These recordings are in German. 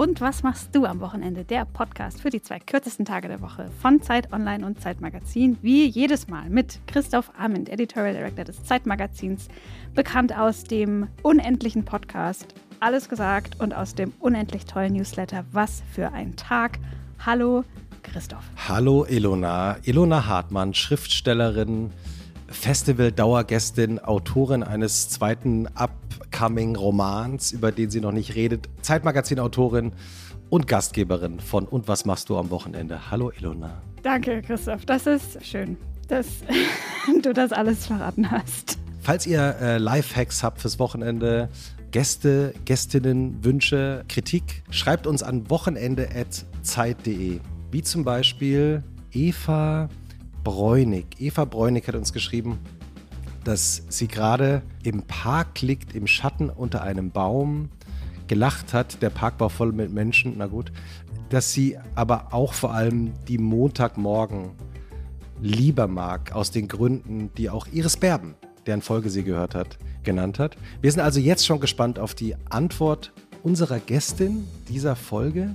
Und was machst du am Wochenende? Der Podcast für die zwei kürzesten Tage der Woche von Zeit Online und Zeitmagazin. Wie jedes Mal mit Christoph Arment, Editorial Director des Zeitmagazins, bekannt aus dem unendlichen Podcast Alles gesagt und aus dem unendlich tollen Newsletter Was für ein Tag. Hallo, Christoph. Hallo, Ilona. Ilona Hartmann, Schriftstellerin, Festival-Dauergästin, Autorin eines zweiten Upcoming-Romans, über den sie noch nicht redet, Zeitmagazin-Autorin und Gastgeberin von Und was machst du am Wochenende? Hallo Ilona. Danke, Christoph. Das ist schön, dass du das alles verraten hast. Falls ihr äh, Lifehacks habt fürs Wochenende, Gäste, Gästinnen, Wünsche, Kritik, schreibt uns an wochenende.zeit.de. Wie zum Beispiel Eva Bräunig. Eva Bräunig hat uns geschrieben, dass sie gerade im Park liegt, im Schatten unter einem Baum, gelacht hat. Der Park war voll mit Menschen, na gut. Dass sie aber auch vor allem die Montagmorgen lieber mag, aus den Gründen, die auch Iris Berben, deren Folge sie gehört hat, genannt hat. Wir sind also jetzt schon gespannt auf die Antwort unserer Gästin dieser Folge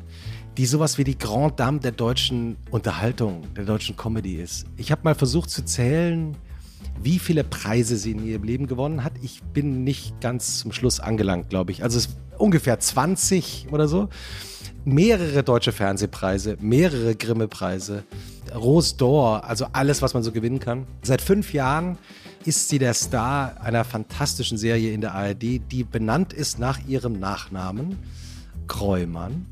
die sowas wie die Grand Dame der deutschen Unterhaltung, der deutschen Comedy ist. Ich habe mal versucht zu zählen, wie viele Preise sie in ihrem Leben gewonnen hat. Ich bin nicht ganz zum Schluss angelangt, glaube ich. Also ungefähr 20 oder so. Mehrere deutsche Fernsehpreise, mehrere Grimme-Preise, Rose d'Or, also alles, was man so gewinnen kann. Seit fünf Jahren ist sie der Star einer fantastischen Serie in der ARD, die benannt ist nach ihrem Nachnamen, Kreumann.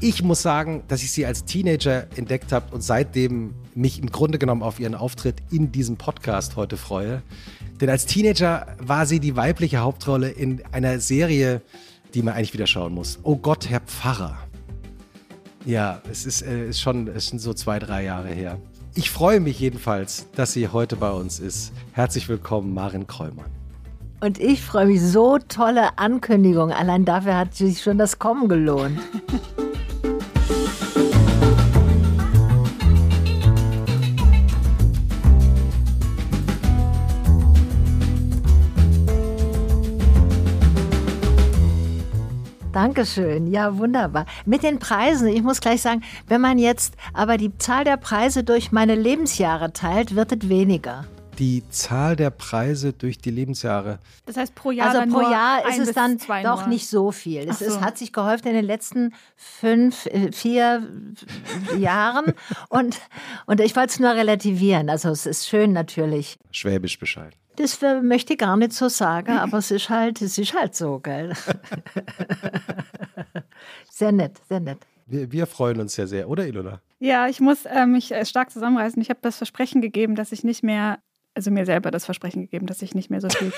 Ich muss sagen, dass ich sie als Teenager entdeckt habe und seitdem mich im Grunde genommen auf ihren Auftritt in diesem Podcast heute freue. Denn als Teenager war sie die weibliche Hauptrolle in einer Serie, die man eigentlich wieder schauen muss. Oh Gott, Herr Pfarrer. Ja, es ist, äh, ist schon, es sind so zwei, drei Jahre her. Ich freue mich jedenfalls, dass sie heute bei uns ist. Herzlich willkommen, Marin Kreumann. Und ich freue mich, so tolle Ankündigung. Allein dafür hat sich schon das Kommen gelohnt. Dankeschön. Ja, wunderbar. Mit den Preisen, ich muss gleich sagen, wenn man jetzt aber die Zahl der Preise durch meine Lebensjahre teilt, wird es weniger die Zahl der Preise durch die Lebensjahre. Das heißt, pro Jahr, also pro Jahr ist es dann doch nur. nicht so viel. Es so. ist, hat sich gehäuft in den letzten fünf, äh, vier Jahren. Und, und ich wollte es nur relativieren. Also es ist schön natürlich. Schwäbisch Bescheid. Das möchte ich gar nicht so sagen, aber es ist halt, es ist halt so, gell? sehr nett, sehr nett. Wir, wir, freuen uns ja sehr, oder Ilona? Ja, ich muss äh, mich stark zusammenreißen. Ich habe das Versprechen gegeben, dass ich nicht mehr, also mir selber das Versprechen gegeben, dass ich nicht mehr so viel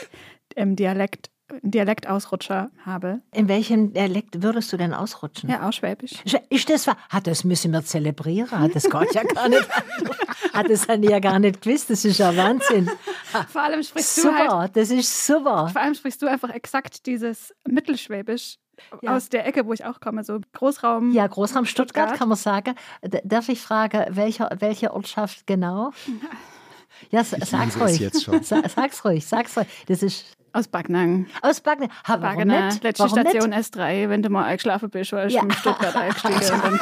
im Dialekt Dialektausrutscher habe. In welchem Dialekt würdest du denn ausrutschen? Ja, auch Schwäbisch. Ist das wahr? Hat das müssen wir zelebrieren? Hat das Gott ja gar nicht. hat das ja gar nicht gewusst. Das ist ja Wahnsinn. Vor allem sprichst super, du halt, das ist super. Vor allem sprichst du einfach exakt dieses Mittelschwäbisch. Ja. Aus der Ecke, wo ich auch komme, so Großraum. Ja, Großraum Stuttgart, Stuttgart. kann man sagen. Darf ich fragen, welche, welche Ortschaft genau? Ja, sag's ruhig. Jetzt schon. Sag's ruhig, sag's ruhig. Das ist aus Backnang. Aus Backnang. Ha, Backnang, letzte warum Station nicht? S3, wenn du mal eingeschlafen bist, weil ich ja. in Stuttgart eingestiegen bin.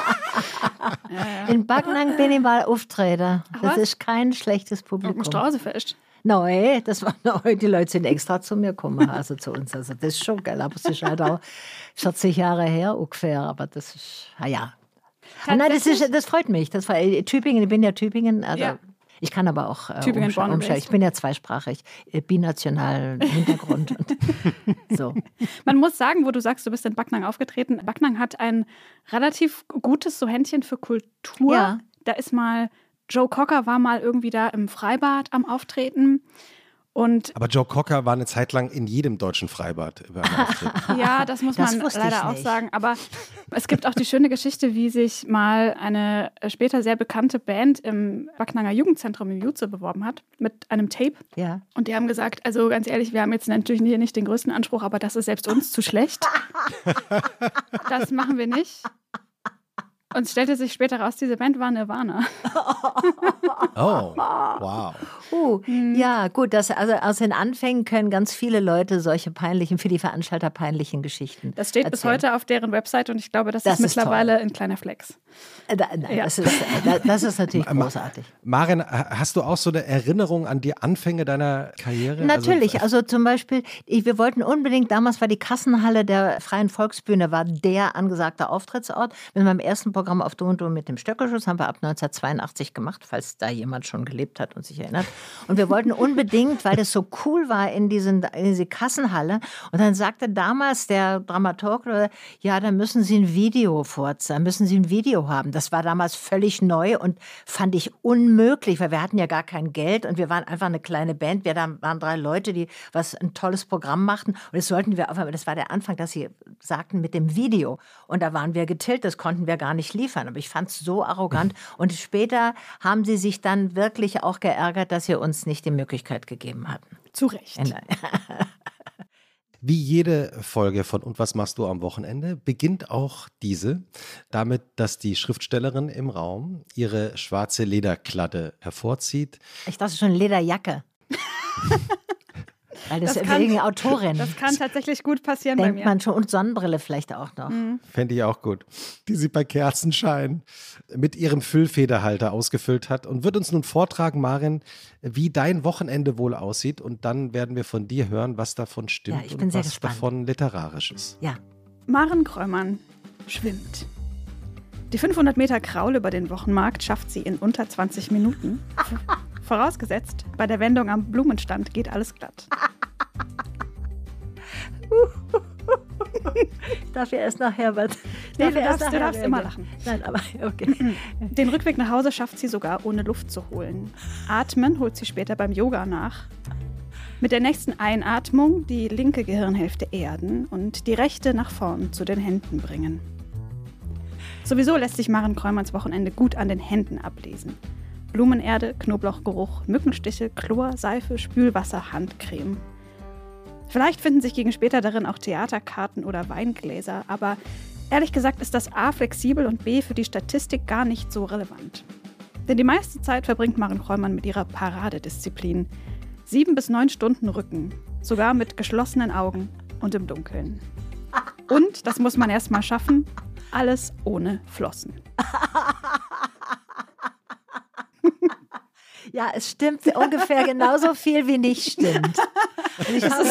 ja, ja. In Backnang bin ich mal auftreten. Das ist kein schlechtes Publikum. Auf Straßefest? Nein, das war neu. Die Leute sind extra zu mir gekommen, also zu uns. Also das ist schon geil, aber es ist halt auch 40 Jahre her ungefähr. Aber das ist, ja. Nein, das, ist, das freut mich. Das war, Tübingen, ich bin ja Tübingen. Also ja. Ich kann aber auch äh, Tübingen, umsch umstellen. Ich bin ja zweisprachig, äh, binational Hintergrund. so. Man muss sagen, wo du sagst, du bist in Backnang aufgetreten. Backnang hat ein relativ gutes so Händchen für Kultur. Ja. Da ist mal Joe Cocker war mal irgendwie da im Freibad am Auftreten. Und Aber Joe Cocker war eine Zeit lang in jedem deutschen Freibad über Ja, das muss das man leider auch sagen. Aber es gibt auch die schöne Geschichte, wie sich mal eine später sehr bekannte Band im Backnanger Jugendzentrum in Jutze beworben hat mit einem Tape. Ja. Und die haben gesagt, also ganz ehrlich, wir haben jetzt natürlich hier nicht den größten Anspruch, aber das ist selbst uns zu schlecht. das machen wir nicht. Und es stellte sich später raus, diese Band war Nirvana. oh, wow. Uh, mhm. Ja, gut, das, also aus den Anfängen können ganz viele Leute solche peinlichen, für die Veranstalter peinlichen Geschichten. Das steht erzählen. bis heute auf deren Website und ich glaube, das, Das ist ist mittlerweile ein kleiner Flex. Äh, Da, nein, Ja. das, ist, äh, das ist natürlich großartig. Maren, hast du auch so eine Erinnerung an die Anfänge deiner Karriere? Natürlich, Also, also zum Beispiel, ich, wir wollten unbedingt, damals war die Kassenhalle der Freien Volksbühne, war der angesagte Auftrittsort. Mit meinem ersten Programm auf Du und Du mit dem Stöckelschuss haben wir ab 1982 gemacht, falls da jemand schon gelebt hat und sich erinnert. Und wir wollten unbedingt, weil das so cool war in, diesen, in diese Kassenhalle. Und dann sagte damals der Dramaturg, ja, da müssen Sie ein Video vorzeigen, müssen Sie ein Video haben. Das war damals völlig neu und fand ich unmöglich, weil wir hatten ja gar kein Geld und wir waren einfach eine kleine Band. Wir waren drei Leute, die was ein tolles Programm machten und das sollten wir das war der Anfang, dass sie sagten mit dem Video und da waren wir getillt, das konnten wir gar nicht liefern, aber ich fand es so arrogant und später haben sie sich dann wirklich auch geärgert, dass sie uns nicht die Möglichkeit gegeben hatten. Zu Recht. Wie jede Folge von Und was machst du am Wochenende beginnt auch diese damit, dass die Schriftstellerin im Raum ihre schwarze Lederkladde hervorzieht. Ich dachte schon Lederjacke. Weil das, Das kann- wegen Autorin. Das kann tatsächlich gut passieren bei denkt mir. man schon und Sonnenbrille vielleicht auch noch. Fände ich auch gut. Die sie bei Kerzenschein mit ihrem Füllfederhalter ausgefüllt hat und wird uns nun vortragen, Marin, wie dein Wochenende wohl aussieht. Und dann werden wir von dir hören, was davon stimmt Ja, ich bin und sehr was gespannt. davon literarisch ist. Ja. Maren Kräumann schwimmt. Die 500 Meter Kraul über den Wochenmarkt schafft sie in unter 20 Minuten. Vorausgesetzt, bei der Wendung am Blumenstand geht alles glatt. Darf ich erst nachher was? Nee, Darf du darfst- du darfst immer reagieren? Nein, aber okay. Den Rückweg nach Hause schafft sie sogar ohne Luft zu holen. Atmen holt sie später beim Yoga nach. Mit der nächsten Einatmung die linke Gehirnhälfte erden und die rechte nach vorn zu den Händen bringen. Sowieso lässt sich Maren Kräumanns Wochenende gut an den Händen ablesen. Blumenerde, Knoblauchgeruch, Mückenstiche, Chlor, Seife, Spülwasser, Handcreme. Vielleicht finden sich gegen später darin auch Theaterkarten oder Weingläser, aber ehrlich gesagt ist das A flexibel und B für die Statistik gar nicht so relevant. Denn die meiste Zeit verbringt Maren Kräumann mit ihrer Paradedisziplin. Sieben bis neun Stunden Rücken, sogar mit geschlossenen Augen und im Dunkeln. Und, das muss man erst mal schaffen, alles ohne Flossen. Ja, es stimmt ungefähr genauso viel, wie nicht stimmt. Und ich habe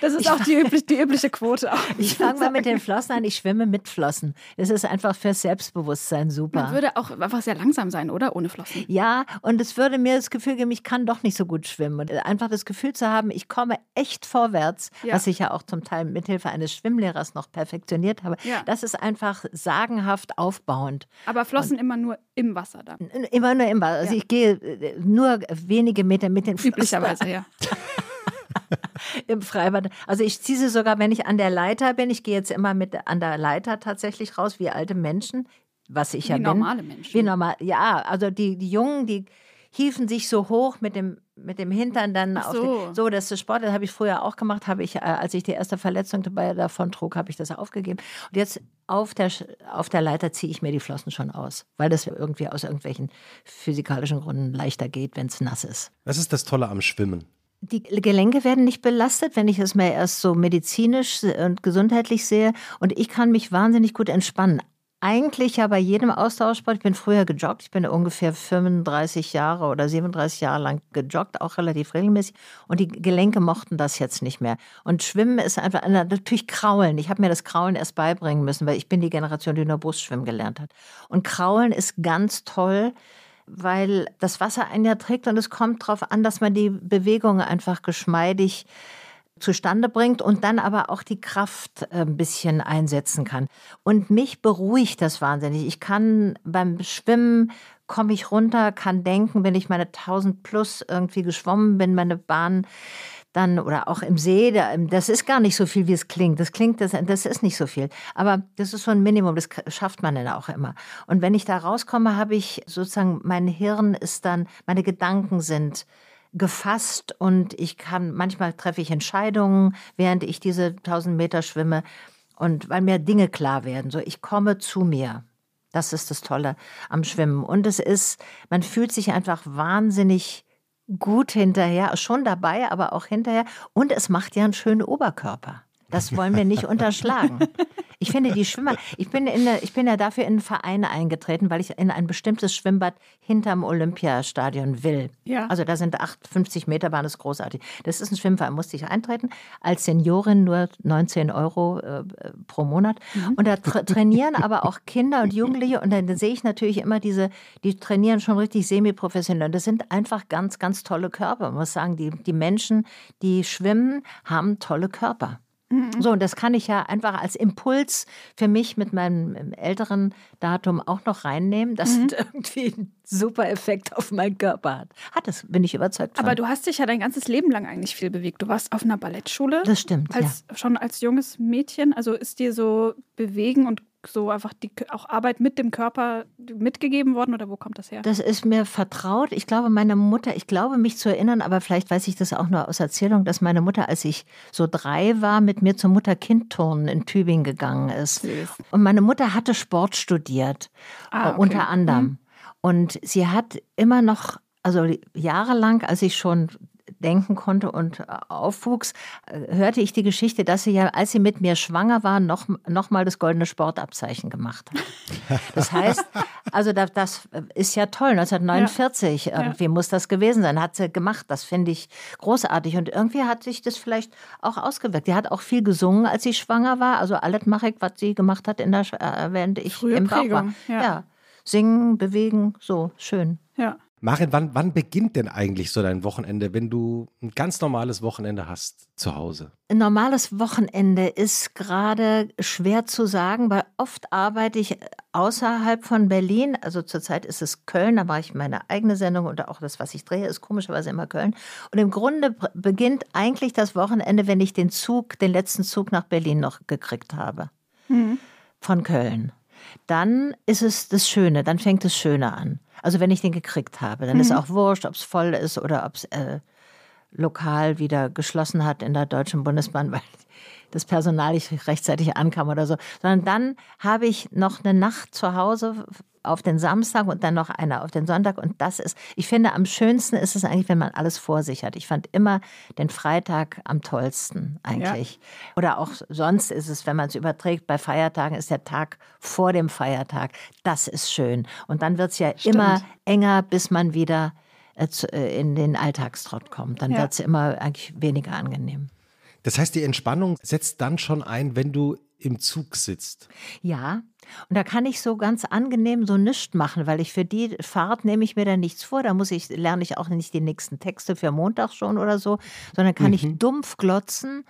Das ist auch die, üblich, die übliche Quote. Auch. Ich fange mal mit den Flossen an. Ich schwimme mit Flossen. Das ist einfach fürs Selbstbewusstsein Man super. würde auch einfach sehr langsam sein, oder? Ohne Flossen. Ja, und es würde mir das Gefühl geben, ich kann doch nicht so gut schwimmen. Und einfach das Gefühl zu haben, ich komme echt vorwärts, Ja. was ich ja auch zum Teil mithilfe eines Schwimmlehrers noch perfektioniert habe. Ja. Das ist einfach sagenhaft aufbauend. Aber Flossen immer nur im Wasser dann. Immer nur im Wasser. Also Ja. ich gehe äh, nur wenige Meter mit den Flossen Üblicherweise, ja. im Freibad. Also ich ziehe sie sogar, wenn ich an der Leiter bin. Ich gehe jetzt immer mit an der Leiter tatsächlich raus, wie alte Menschen, was ich ja Wie bin. normale Menschen. Wie normal, ja. Also die, die Jungen, die hieven sich so hoch mit dem, mit dem Hintern dann Ach auf so. den, so, das ist Sport, das habe ich früher auch gemacht, habe ich, äh, als ich die erste Verletzung dabei davon trug, habe ich das aufgegeben. Und jetzt auf der, auf der Leiter ziehe ich mir die Flossen schon aus, weil das irgendwie aus irgendwelchen physikalischen Gründen leichter geht, wenn es nass ist. Was ist das Tolle am Schwimmen? Die Gelenke werden nicht belastet, wenn ich es mir erst so medizinisch und gesundheitlich sehe. Und ich kann mich wahnsinnig gut entspannen. Eigentlich ja bei jedem Austauschsport. Ich bin früher gejoggt. Ich bin ungefähr 35 Jahre oder 37 Jahre lang gejoggt, auch relativ regelmäßig. Und die Gelenke mochten das jetzt nicht mehr. Und Schwimmen ist einfach, natürlich Kraulen. Ich habe mir das Kraulen erst beibringen müssen, weil ich bin die Generation, die nur Brustschwimmen gelernt hat. Und Kraulen ist ganz toll weil das Wasser einen ja trägt und es kommt darauf an, dass man die Bewegung einfach geschmeidig zustande bringt und dann aber auch die Kraft äh, ein bisschen einsetzen kann. Und mich beruhigt das wahnsinnig. Ich kann beim Schwimmen komme ich runter, kann denken, wenn ich meine 1000 plus irgendwie geschwommen bin, meine Bahn dann oder auch im See, da- das ist gar nicht so viel, wie es klingt. Das klingt, das, das ist nicht so viel. Aber das ist so ein Minimum, das schafft man dann auch immer. Und wenn ich da rauskomme, habe ich sozusagen, mein Hirn ist dann, meine Gedanken sind gefasst und ich kann, manchmal treffe ich Entscheidungen, während ich diese 1000 Meter schwimme und weil mir Dinge klar werden. So, ich komme zu mir. Das ist das Tolle am Schwimmen. Und es ist, man fühlt sich einfach wahnsinnig gut hinterher, schon dabei, aber auch hinterher. Und es macht ja einen schönen Oberkörper. Das wollen wir nicht unterschlagen. Ich finde die Schwimmer, ich bin, in, ich bin ja dafür in einen Verein eingetreten, weil ich in ein bestimmtes Schwimmbad hinterm Olympiastadion will. Ja. Also da sind 58 Meter, Bahn, das ist großartig. Das ist ein Schwimmverein, musste ich eintreten. Als Seniorin nur 19 Euro äh, pro Monat. Mhm. Und da tra trainieren aber auch Kinder und Jugendliche. Und dann sehe ich natürlich immer diese, die trainieren schon richtig semi-professionell. Das sind einfach ganz, ganz tolle Körper. Man muss sagen, die, die Menschen, die schwimmen, haben tolle Körper. So, und das kann ich ja einfach als Impuls für mich mit meinem älteren Datum auch noch reinnehmen, dass Mhm. es irgendwie einen super Effekt auf meinen Körper hat. Hat es, bin ich überzeugt von. Aber du hast dich ja dein ganzes Leben lang eigentlich viel bewegt. Du warst auf einer Ballettschule. das stimmt, als, Schon als junges Mädchen. Also ist dir so Bewegen und so einfach die auch Arbeit mit dem Körper mitgegeben worden oder wo kommt das her? Das ist mir vertraut. Ich glaube, meine Mutter, ich glaube mich zu erinnern, aber vielleicht weiß ich das auch nur aus Erzählung, dass meine Mutter, als ich so drei war, mit mir zum Mutter-Kind-Turnen in Tübingen gegangen ist. Süß. Und meine Mutter hatte Sport studiert, Ah, äh, okay. unter anderem. Mhm. Und sie hat immer noch, also jahrelang, als ich schon denken konnte und äh, aufwuchs, äh, hörte ich die Geschichte, dass sie ja, als sie mit mir schwanger war, noch, noch mal das goldene Sportabzeichen gemacht hat. Das heißt, also das, das ist ja toll, 1949 irgendwie muss das gewesen sein, hat sie gemacht. Das finde ich großartig und irgendwie hat sich das vielleicht auch ausgewirkt. Die hat auch viel gesungen, als sie schwanger war, also alles mache ich, was sie gemacht hat, in der, äh, während ich Frühe im Bauch war. Ja. ja, singen, bewegen, so schön. Ja. Marin, wann, wann beginnt denn eigentlich so dein Wochenende, wenn du ein ganz normales Wochenende hast zu Hause? Ein normales Wochenende ist gerade schwer zu sagen, weil oft arbeite ich außerhalb von Berlin. Also zurzeit ist es Köln, da mache ich meine eigene Sendung und auch das, was ich drehe, ist komischerweise immer Köln. Und im Grunde beginnt eigentlich das Wochenende, wenn ich den Zug, den letzten Zug nach Berlin noch gekriegt habe. Von Köln. Dann ist es das Schöne, dann fängt das Schöne an. Also wenn ich den gekriegt habe, dann ist auch wurscht, ob es voll ist oder ob es äh, lokal wieder geschlossen hat in der Deutschen Bundesbahn, weil das Personal nicht rechtzeitig ankam oder so. Sondern dann habe ich noch eine Nacht zu Hause auf den Samstag und dann noch eine auf den Sonntag. Und das ist, ich finde, am schönsten ist es eigentlich, wenn man alles vor sich hat. Ich fand immer den Freitag am tollsten eigentlich. Oder auch sonst ist es, wenn man es überträgt, bei Feiertagen ist der Tag vor dem Feiertag. Das ist schön. Und dann wird es ja immer enger, bis man wieder äh, äh, in den Alltagstrott kommt. Dann Ja. wird es immer eigentlich weniger angenehm. Das heißt, die Entspannung setzt dann schon ein, wenn du im Zug sitzt. Ja, und da kann ich so ganz angenehm so nichts machen, weil ich für die Fahrt nehme ich mir da nichts vor. Da muss ich, lerne ich auch nicht die nächsten Texte für Montag schon oder so, sondern kann ich dumpf glotzen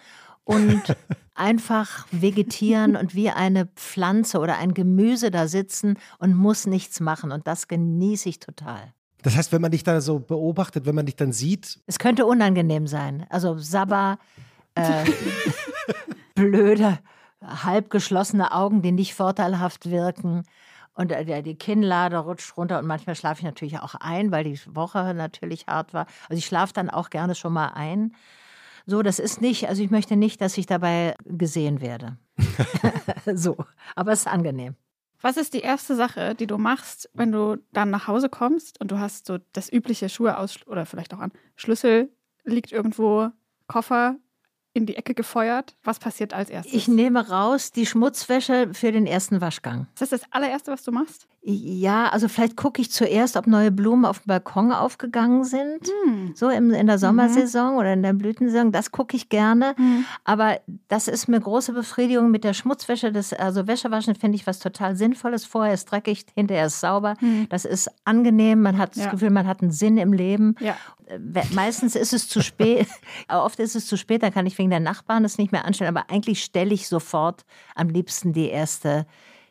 und einfach vegetieren und wie eine Pflanze oder ein Gemüse da sitzen und muss nichts machen. Und das genieße ich total. Das heißt, wenn man dich da so beobachtet, wenn man dich dann sieht, Es könnte unangenehm sein. Also Sabber, äh, blöde, halb geschlossene Augen, die nicht vorteilhaft wirken. Und äh, der- die Kinnlade rutscht runter und manchmal schlafe ich natürlich auch ein, weil die Woche natürlich hart war. Also ich schlafe dann auch gerne schon mal ein. So, das ist nicht, also ich möchte nicht, dass ich dabei gesehen werde. so, aber es ist angenehm. Was ist die erste Sache, die du machst, wenn du dann nach Hause kommst und du hast so das übliche Schuhe aus oder vielleicht auch an Schlüssel liegt irgendwo, Koffer in die Ecke gefeuert? Was passiert als erstes? Ich nehme raus die Schmutzwäsche für den ersten Waschgang. ist das das allererste, was du machst? Ja, also vielleicht gucke ich zuerst, ob neue Blumen auf dem Balkon aufgegangen sind. So im, in der Sommersaison oder in der Blütensaison. Das gucke ich gerne. Aber das ist mir große Befriedigung mit der Schmutzwäsche. Das, also Wäschewaschen finde ich was total Sinnvolles. Vorher ist dreckig, hinterher ist sauber. Das ist angenehm. Man hat das Ja. Gefühl, man hat einen Sinn im Leben. Ja. Äh, Meistens ist es zu spät. Oft ist es zu spät, dann kann ich wegen der Nachbarn das nicht mehr anstellen. Aber eigentlich stelle ich sofort am liebsten die erste,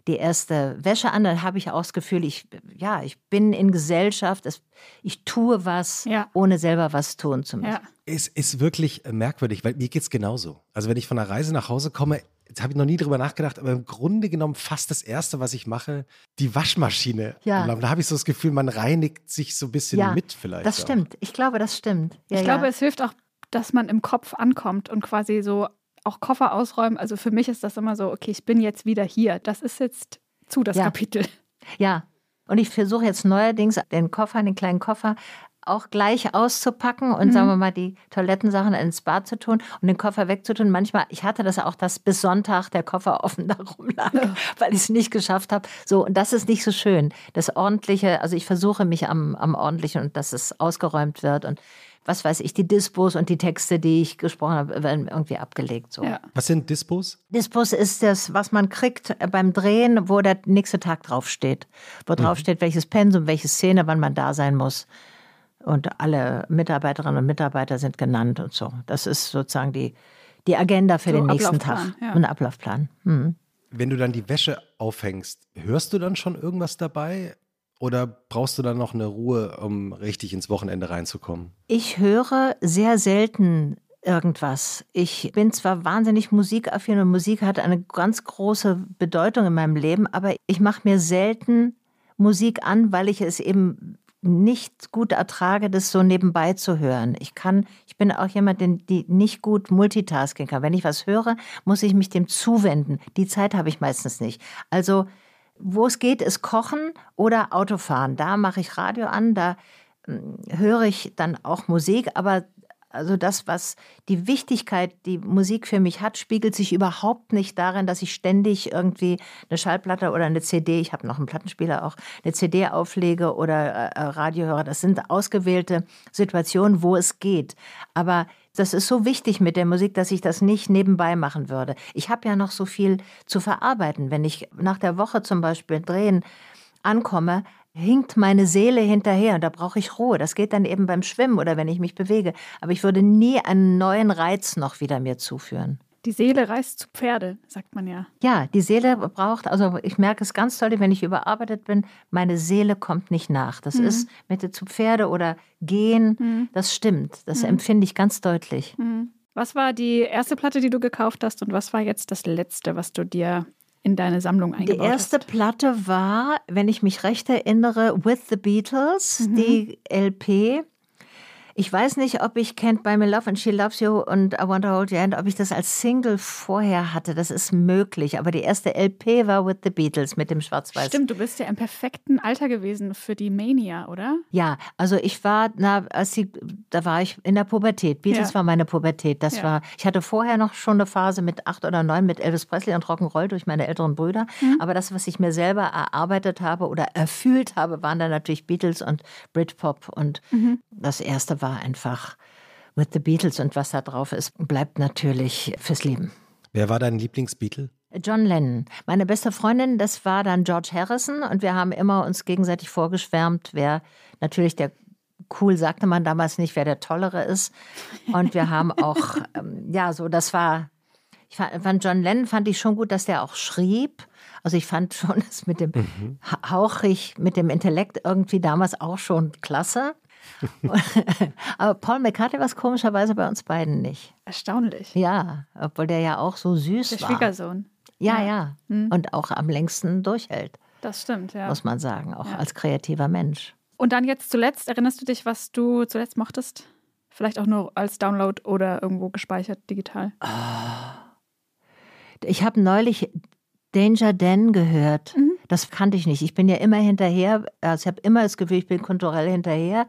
die erste Wäsche an. Dann habe ich auch das Gefühl, ich, ja, ich bin in Gesellschaft, es, ich tue was, Ja. ohne selber was tun zu müssen. Ja. es ist wirklich äh, merkwürdig, weil mir geht es genauso. Also wenn ich von einer Reise nach Hause komme, jetzt habe ich noch nie drüber nachgedacht, aber im Grunde genommen fast das Erste, was ich mache, die Waschmaschine. Ja. Da habe ich so das Gefühl, man reinigt sich so ein bisschen Ja, mit vielleicht. Das auch. stimmt. Ich glaube, das stimmt. Ja, ich glaube, es hilft auch, dass man im Kopf ankommt und quasi so auch Koffer ausräumen. Also für mich ist das immer so, okay, ich bin jetzt wieder hier. Das ist jetzt zu das Ja. Kapitel. Ja. Und ich versuche jetzt neuerdings den Koffer, den kleinen Koffer, auch gleich auszupacken und mhm. sagen wir mal die Toilettensachen ins Bad zu tun und den Koffer wegzutun. Manchmal, ich hatte das auch, dass bis Sonntag der Koffer offen da rumlag, ja. weil ich es nicht geschafft habe. So, und das ist nicht so schön. Das Ordentliche, also ich versuche mich am, am Ordentlichen und dass es ausgeräumt wird und was weiß ich, die Dispos und die Texte, die ich gesprochen habe, werden irgendwie abgelegt. So. Ja. Was sind Dispos? Dispos ist das, was man kriegt beim Drehen, wo der nächste Tag draufsteht. Wo mhm. draufsteht, welches Pensum, welche Szene, wann man da sein muss. Und alle Mitarbeiterinnen und Mitarbeiter sind genannt und so. Das ist sozusagen die, die Agenda für so den nächsten Tag. Ja. Ein Ablaufplan. Mhm. Wenn du dann die Wäsche aufhängst, hörst du dann schon irgendwas dabei? Oder brauchst du dann noch eine Ruhe, um richtig ins Wochenende reinzukommen? Ich höre sehr selten irgendwas. Ich bin zwar wahnsinnig musikaffin und Musik hat eine ganz große Bedeutung in meinem Leben, aber ich mache mir selten Musik an, weil ich es eben nicht gut ertrage, das so nebenbei zu hören. Ich kann, ich bin auch jemand, die nicht gut multitasking kann. Wenn ich was höre, muss ich mich dem zuwenden. Die Zeit habe ich meistens nicht. Also, wo es geht, ist Kochen oder Autofahren. Da mache ich Radio an, da hm, höre ich dann auch Musik, aber also das, was die Wichtigkeit, die Musik für mich hat, spiegelt sich überhaupt nicht darin, dass ich ständig irgendwie eine Schallplatte oder eine CD, ich habe noch einen Plattenspieler auch, eine CD auflege oder äh, Radio höre. Das sind ausgewählte Situationen, wo es geht. Aber das ist so wichtig mit der Musik, dass ich das nicht nebenbei machen würde. Ich habe ja noch so viel zu verarbeiten. Wenn ich nach der Woche zum Beispiel drehen ankomme, hinkt meine Seele hinterher und da brauche ich Ruhe. Das geht dann eben beim Schwimmen oder wenn ich mich bewege. Aber ich würde nie einen neuen Reiz noch wieder mir zuführen. Die Seele reist zu Pferde, sagt man ja. Ja, die Seele braucht, also ich merke es ganz toll, wenn ich überarbeitet bin, meine Seele kommt nicht nach. Das mhm. ist mit zu Pferde oder gehen, mhm. das stimmt. Das mhm. empfinde ich ganz deutlich. Mhm. Was war die erste Platte, die du gekauft hast und was war jetzt das letzte, was du dir in deine Sammlung eingebaut Die erste hast. Platte war, wenn ich mich recht erinnere, With the Beatles, mhm. die LP. Ich weiß nicht, ob ich Can't Buy Me Love and She Loves You und I Want to Hold Your Hand, ob ich das als Single vorher hatte. Das ist möglich. Aber die erste LP war With the Beatles mit dem Schwarz-Weiß. Stimmt, du bist ja im perfekten Alter gewesen für die Mania, oder? Ja, also ich war, na, als sie, da war ich in der Pubertät. Beatles ja. war meine Pubertät. Das ja. war, ich hatte vorher noch schon eine Phase mit acht oder neun mit Elvis Presley und Rock'n'Roll durch meine älteren Brüder. Mhm. Aber das, was ich mir selber erarbeitet habe oder erfüllt habe, waren dann natürlich Beatles und Britpop. Und mhm. das erste war einfach with the Beatles und was da drauf ist, bleibt natürlich fürs Leben. Wer war dein Lieblingsbeatle? John Lennon. Meine beste Freundin, das war dann George Harrison und wir haben immer uns gegenseitig vorgeschwärmt, wer natürlich der cool sagte man damals nicht, wer der tollere ist. Und wir haben auch, ähm, ja, so, das war, ich fand, John Lennon fand ich schon gut, dass der auch schrieb. Also ich fand schon das mit dem mhm. hauchig, mit dem Intellekt irgendwie damals auch schon klasse. Aber Paul McCartney war es komischerweise bei uns beiden nicht. Erstaunlich. Ja, obwohl der ja auch so süß der war. Der Schwiegersohn. Ja, ja. ja. Hm. Und auch am längsten durchhält. Das stimmt, ja. Muss man sagen, auch ja. als kreativer Mensch. Und dann jetzt zuletzt, erinnerst du dich, was du zuletzt mochtest? Vielleicht auch nur als Download oder irgendwo gespeichert digital? Oh. Ich habe neulich Danger Dan gehört. Mhm. Das kannte ich nicht. Ich bin ja immer hinterher, also ich habe immer das Gefühl, ich bin kulturell hinterher.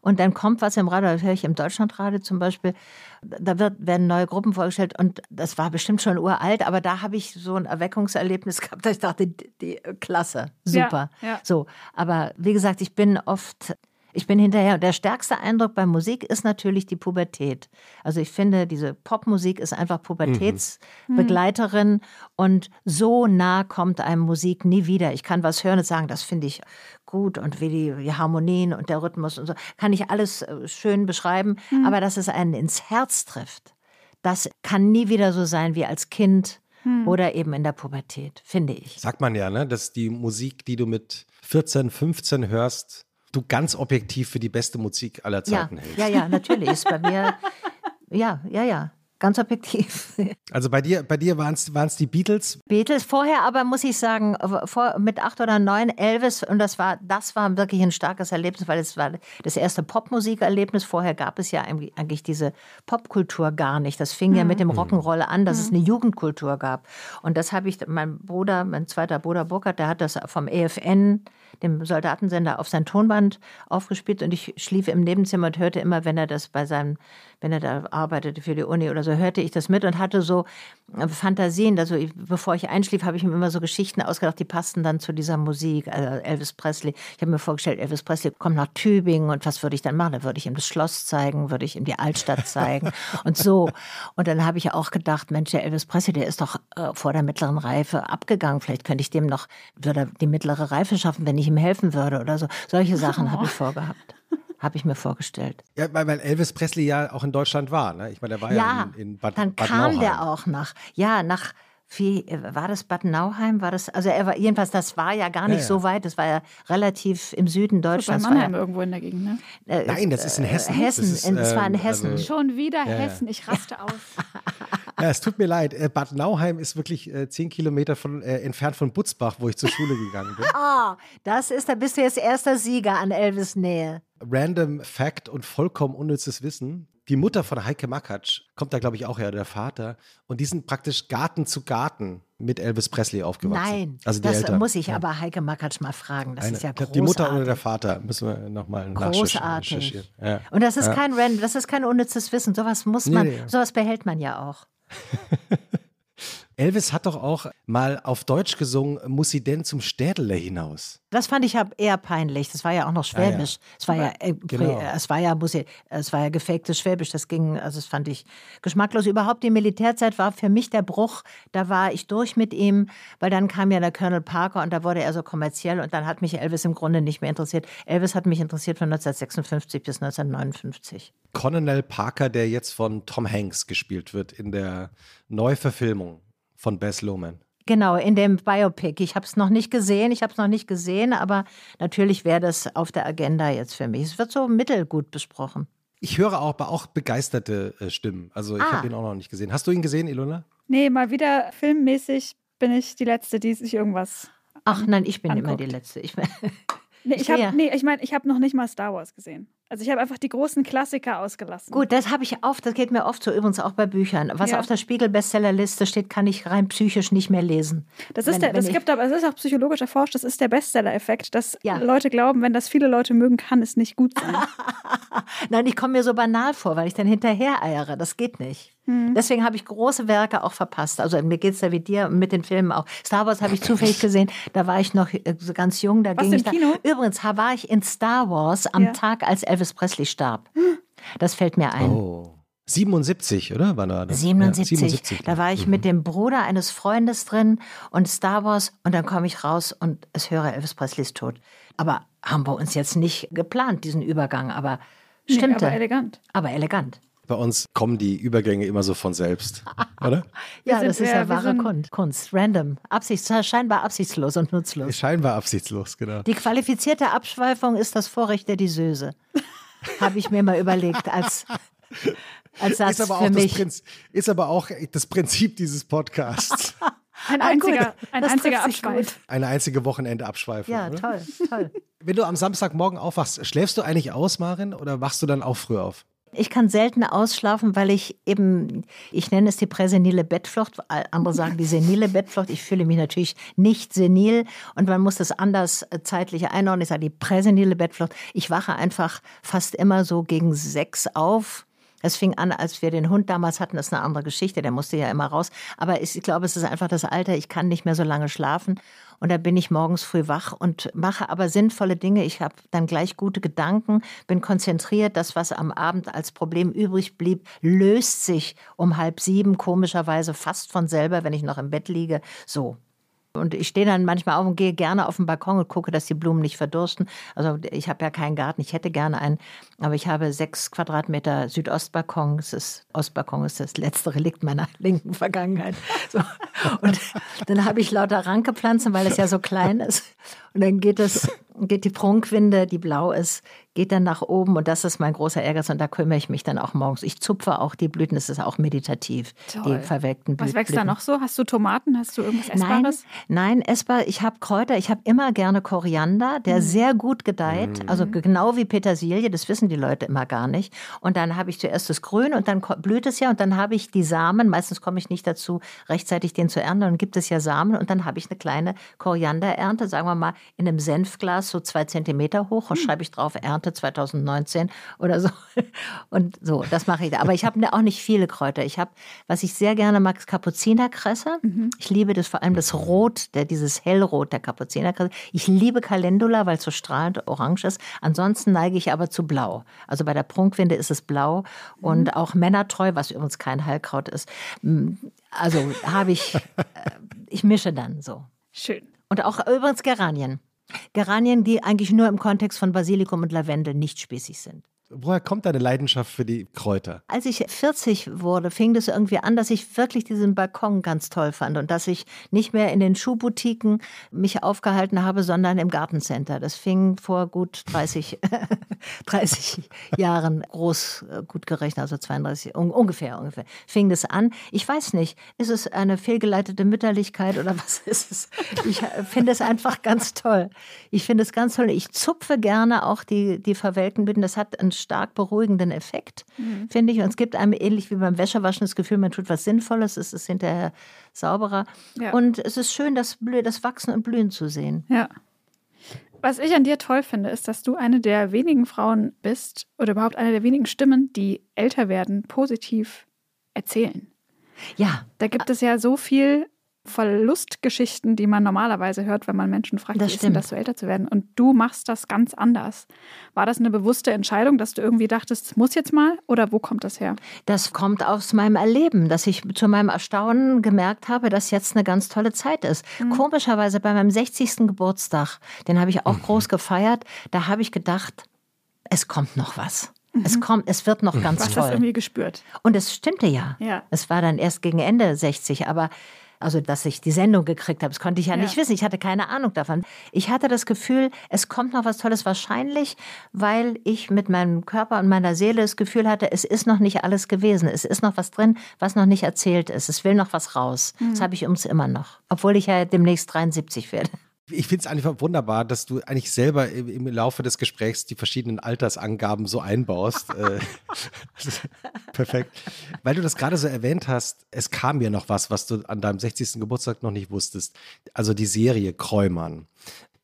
Und dann kommt was im Radio, das höre ich im Deutschlandradio zum Beispiel, da wird, werden neue Gruppen vorgestellt und das war bestimmt schon uralt, aber da habe ich so ein Erweckungserlebnis gehabt, dass ich dachte, die, die klasse, super. Ja, ja. So, aber wie gesagt, ich bin oft ich bin hinterher. Und der stärkste Eindruck bei Musik ist natürlich die Pubertät. Also ich finde, diese Popmusik ist einfach Pubertätsbegleiterin mhm. und so nah kommt einem Musik nie wieder. Ich kann was hören und sagen, das finde ich gut und wie die, Harmonien und der Rhythmus und so, kann ich alles äh, schön beschreiben. Mhm. Aber dass es einen ins Herz trifft, das kann nie wieder so sein wie als Kind hm. oder eben in der Pubertät, finde ich. Sagt man ja, ne, dass die Musik, die du mit 14, 15 hörst, du ganz objektiv für die beste Musik aller Zeiten ja, hältst. Ja, ja, natürlich. Ist bei mir, ja, ja, ja. Ganz objektiv. Also bei dir, bei dir waren es die Beatles? Beatles vorher, aber muss ich sagen, vor, mit acht oder neun Elvis und das war, das war wirklich ein starkes Erlebnis, weil es war das erste Popmusikerlebnis. Vorher gab es ja eigentlich diese Popkultur gar nicht. Das fing mhm. ja mit dem Rock'n'Roll an, dass mhm. es eine Jugendkultur gab. Und das habe ich, mein Bruder, mein zweiter Bruder Burkhard, der hat das vom EFN dem Soldatensender auf sein Tonband aufgespielt und ich schlief im Nebenzimmer und hörte immer, wenn er das bei seinem, wenn er da arbeitete für die Uni oder so, hörte ich das mit und hatte so äh, Fantasien. Also ich, bevor ich einschlief, habe ich mir immer so Geschichten ausgedacht, die passten dann zu dieser Musik. Also Elvis Presley. Ich habe mir vorgestellt, Elvis Presley kommt nach Tübingen und was würde ich dann machen? Da würde ich ihm das Schloss zeigen, würde ich ihm die Altstadt zeigen und so. Und dann habe ich auch gedacht, Mensch, der Elvis Presley, der ist doch äh, vor der mittleren Reife abgegangen. Vielleicht könnte ich dem noch, würde er die mittlere Reife schaffen, wenn ich ihm helfen würde oder so. Solche Sachen oh. habe ich vorgehabt. Habe ich mir vorgestellt. Ja, weil, Elvis Presley ja auch in Deutschland war. Ne? Ich meine, der war ja, ja in, in Bad Dann Bad kam Nauheim. der auch nach, ja, nach wie, war das Bad Nauheim? War das, also er war, jedenfalls, das war ja gar nicht ja, ja. so weit, das war ja relativ im Süden Deutschlands. Bei Mannheim ja, irgendwo in der Gegend, ne? Äh, Nein, das ist in Hessen. Hessen, das, ist, das war in Hessen. Also, Schon wieder Hessen, ich raste aus. Ja, es tut mir leid. Äh, Bad Nauheim ist wirklich äh, zehn Kilometer von, äh, entfernt von Butzbach, wo ich zur Schule gegangen bin. Ah, oh, das ist, da bist du jetzt erster Sieger an Elvis Nähe. Random Fact und vollkommen unnützes Wissen. Die Mutter von Heike Makatsch kommt da, glaube ich, auch her, der Vater. Und die sind praktisch Garten zu Garten mit Elvis Presley aufgewachsen. Nein, also die das Eltern. muss ich ja. aber Heike Makatsch mal fragen. Das Eine, ist ja großartig. Die Mutter oder der Vater müssen wir nochmal Großartig. Ja. Und das ist ja. kein Random, das ist kein unnützes Wissen. Sowas muss man, nee, nee. sowas behält man ja auch. Elvis hat doch auch mal auf Deutsch gesungen, muss sie denn zum Städele hinaus? Das fand ich eher peinlich. Das war ja auch noch Schwäbisch. Ah, ja. Es war ja, äh, genau. es war ja, muss ich, es war ja gefaktes Schwäbisch. Das ging, also das fand ich geschmacklos. Überhaupt die Militärzeit war für mich der Bruch. Da war ich durch mit ihm, weil dann kam ja der Colonel Parker und da wurde er so kommerziell und dann hat mich Elvis im Grunde nicht mehr interessiert. Elvis hat mich interessiert von 1956 bis 1959. Colonel Parker, der jetzt von Tom Hanks gespielt wird in der Neuverfilmung von Bess Lohman. Genau, in dem Biopic. Ich habe es noch nicht gesehen, ich habe es noch nicht gesehen, aber natürlich wäre das auf der Agenda jetzt für mich. Es wird so mittelgut besprochen. Ich höre auch, auch begeisterte äh, Stimmen. Also ich ah. habe ihn auch noch nicht gesehen. Hast du ihn gesehen, Ilona? Nee, mal wieder filmmäßig bin ich die Letzte, die sich irgendwas. Ach nein, ich bin anguckt. immer die Letzte. Ich, nee, ich, habe nee, ich meine, ich habe noch nicht mal Star Wars gesehen. Also ich habe einfach die großen Klassiker ausgelassen. Gut, das habe ich oft, das geht mir oft so, übrigens auch bei Büchern. Was ja. auf der Spiegel-Bestsellerliste steht, kann ich rein psychisch nicht mehr lesen. Das ist wenn, der, das gibt aber, es ist auch psychologisch erforscht, das ist der Bestseller-Effekt, dass ja. Leute glauben, wenn das viele Leute mögen, kann es nicht gut sein. Nein, ich komme mir so banal vor, weil ich dann hinterher eiere. Das geht nicht. Hm. Deswegen habe ich große Werke auch verpasst. Also mir geht es da wie dir mit den Filmen auch. Star Wars habe ich zufällig gesehen, da war ich noch äh, ganz jung. Da Was ging im ich da. Kino? Übrigens war ich in Star Wars am Ja. Tag, als Elvis Presley starb. Das fällt mir ein. Oh. 77, oder? Wann war das? 77. Ja, 77. Da war ich Mhm. mit dem Bruder eines Freundes drin und Star Wars und dann komme ich raus und es höre Elvis Presleys Tod. Aber haben wir uns jetzt nicht geplant, diesen Übergang, aber Nee, stimmte. aber elegant. aber elegant. Bei uns kommen die Übergänge immer so von selbst, oder? Ja, sind das ist ja wahre sind- Kunst. Kunst, random, Absichts, scheinbar absichtslos und nutzlos. Scheinbar absichtslos, genau. Die qualifizierte Abschweifung ist das Vorrecht der Disöse. Habe ich mir mal überlegt als, als Satz Ist aber, für auch das mich. Prinz, ist aber auch das Prinzip dieses Podcasts. Ein Ah, einziger, ein einziger Abschweif. Eine einzige Wochenende-Abschweifung. Ja, oder? toll, toll. Wenn du am Samstagmorgen aufwachst, schläfst du eigentlich aus, Marin, oder wachst du dann auch früh auf? Ich kann selten ausschlafen, weil ich eben, ich nenne es die präsenile Bettflucht, andere sagen die senile Bettflucht. Ich fühle mich natürlich nicht senil und man muss das anders äh, zeitlich einordnen. Ich sage die präsenile Bettflucht. Ich wache einfach fast immer so gegen sechs auf. Es fing an, als wir den Hund damals hatten, das ist eine andere Geschichte, der musste ja immer raus. Aber ich glaube, es ist einfach das Alter, ich kann nicht mehr so lange schlafen. Und da bin ich morgens früh wach und mache aber sinnvolle Dinge. Ich habe dann gleich gute Gedanken, bin konzentriert. Das, was am Abend als Problem übrig blieb, löst sich um halb sieben komischerweise fast von selber, wenn ich noch im Bett liege. So. Und ich stehe dann manchmal auf und gehe gerne auf den Balkon und gucke, dass die Blumen nicht verdursten. Also ich habe ja keinen Garten, ich hätte gerne einen, aber ich habe sechs Quadratmeter Südostbalkon. Es ist, Ostbalkon ist das letzte Relikt meiner linken Vergangenheit. So. Und dann habe ich lauter Rankepflanzen, weil es ja so klein ist. Und dann geht es geht die Prunkwinde, die blau ist, geht dann nach oben und das ist mein großer Ehrgeiz und da kümmere ich mich dann auch morgens. Ich zupfe auch die Blüten, das ist auch meditativ, Toll. die verwelkten Blüten. Was wächst da noch so? Hast du Tomaten? Hast du irgendwas Essbares? Nein, nein essbar. Ich habe Kräuter. Ich habe immer gerne Koriander, der mhm. sehr gut gedeiht, mhm. also genau wie Petersilie. Das wissen die Leute immer gar nicht. Und dann habe ich zuerst das Grün und dann blüht es ja und dann habe ich die Samen. Meistens komme ich nicht dazu, rechtzeitig den zu ernten. Dann gibt es ja Samen und dann habe ich eine kleine Korianderernte, sagen wir mal in einem Senfglas so zwei Zentimeter hoch und mhm. schreibe ich drauf Ernte Ernte 2019 oder so. Und so, das mache ich da. Aber ich habe auch nicht viele Kräuter. Ich habe, was ich sehr gerne mag, ist Kapuzinerkresse. Mhm. Ich liebe das vor allem das Rot, der, dieses Hellrot der Kapuzinerkresse. Ich liebe Calendula, weil es so strahlend orange ist. Ansonsten neige ich aber zu Blau. Also bei der Prunkwinde ist es Blau und mhm. auch Männertreu, was übrigens kein Heilkraut ist. Also habe ich, äh, ich mische dann so. Schön. Und auch übrigens Geranien. Geranien, die eigentlich nur im Kontext von Basilikum und Lavendel nicht spießig sind. Woher kommt deine Leidenschaft für die Kräuter? Als ich 40 wurde, fing das irgendwie an, dass ich wirklich diesen Balkon ganz toll fand und dass ich nicht mehr in den Schuhboutiquen mich aufgehalten habe, sondern im Gartencenter. Das fing vor gut 30, 30 Jahren groß äh, gut gerechnet, also 32 ungefähr ungefähr fing das an. Ich weiß nicht, ist es eine fehlgeleitete Mütterlichkeit oder was ist es? Ich äh, finde es einfach ganz toll. Ich finde es ganz toll. Ich zupfe gerne auch die die verwelkten Blüten. Das hat einen stark beruhigenden Effekt, mhm. finde ich. Und es gibt einem ähnlich wie beim Wäschewaschen das Gefühl, man tut was Sinnvolles, es ist hinterher sauberer. Ja. Und es ist schön, das, das Wachsen und Blühen zu sehen. Ja. Was ich an dir toll finde, ist, dass du eine der wenigen Frauen bist oder überhaupt eine der wenigen Stimmen, die älter werden, positiv erzählen. Ja. Da gibt es ja so viel Verlustgeschichten, die man normalerweise hört, wenn man Menschen fragt, das wie ist denn das so älter zu werden? Und du machst das ganz anders. War das eine bewusste Entscheidung, dass du irgendwie dachtest, es muss jetzt mal? Oder wo kommt das her? Das kommt aus meinem Erleben, dass ich zu meinem Erstaunen gemerkt habe, dass jetzt eine ganz tolle Zeit ist. Mhm. Komischerweise bei meinem 60. Geburtstag, den habe ich auch mhm. groß gefeiert, da habe ich gedacht, es kommt noch was. Es mhm. kommt, es wird noch ganz Was toll. Hast du irgendwie gespürt? Und es stimmte ja. ja. Es war dann erst gegen Ende 60, aber also dass ich die Sendung gekriegt habe. Das konnte ich ja, ja, nicht wissen. Ich hatte keine Ahnung davon. Ich hatte das Gefühl, es kommt noch was Tolles. Wahrscheinlich, weil ich mit meinem Körper und meiner Seele das Gefühl hatte, es ist noch nicht alles gewesen. Es ist noch was drin, was noch nicht erzählt ist. Es will noch was raus. Mhm. Das habe ich ums immer noch. Obwohl ich ja demnächst 73 werde. Ich finde es einfach wunderbar, dass du eigentlich selber im, Laufe des Gesprächs die verschiedenen Altersangaben so einbaust. Äh, perfekt. Weil du das gerade so erwähnt hast, es kam mir noch was, was du an deinem 60. Geburtstag noch nicht wusstest. Also die Serie Kräumann.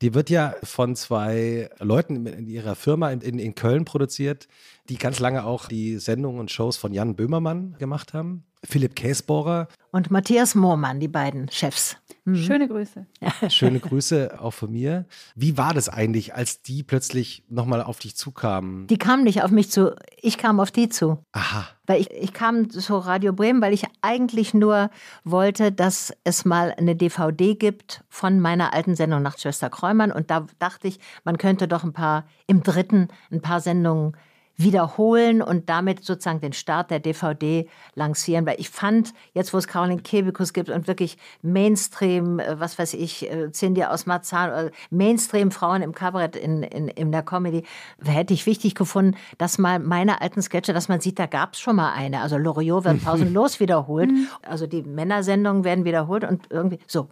Die wird ja von zwei Leuten in ihrer Firma in, in Köln produziert, die ganz lange auch die Sendungen und Shows von Jan Böhmermann gemacht haben. Philipp Käsbohrer. Und Matthias Mohrmann, die beiden Chefs. Mhm. Schöne Grüße. Schöne Grüße auch von mir. Wie war das eigentlich, als die plötzlich nochmal auf dich zukamen? Die kamen nicht auf mich zu, ich kam auf die zu. Aha. Weil ich, ich kam zu Radio Bremen, weil ich eigentlich nur wollte, dass es mal eine DVD gibt von meiner alten Sendung Nachtschwester Kräumann. Und da dachte ich, man könnte doch ein paar, im dritten, ein paar Sendungen wiederholen und damit sozusagen den Start der DVD lancieren. Weil ich fand, jetzt wo es Caroline Kebekus gibt und wirklich Mainstream, äh, was weiß ich, äh, Cindy aus Marzahn, Mainstream-Frauen im Kabarett in, in, in der Comedy, hätte ich wichtig gefunden, dass mal meine alten Sketche, dass man sieht, da gab es schon mal eine. Also Loriot wird pausenlos wiederholt. Mhm. Also die Männersendungen werden wiederholt und irgendwie so.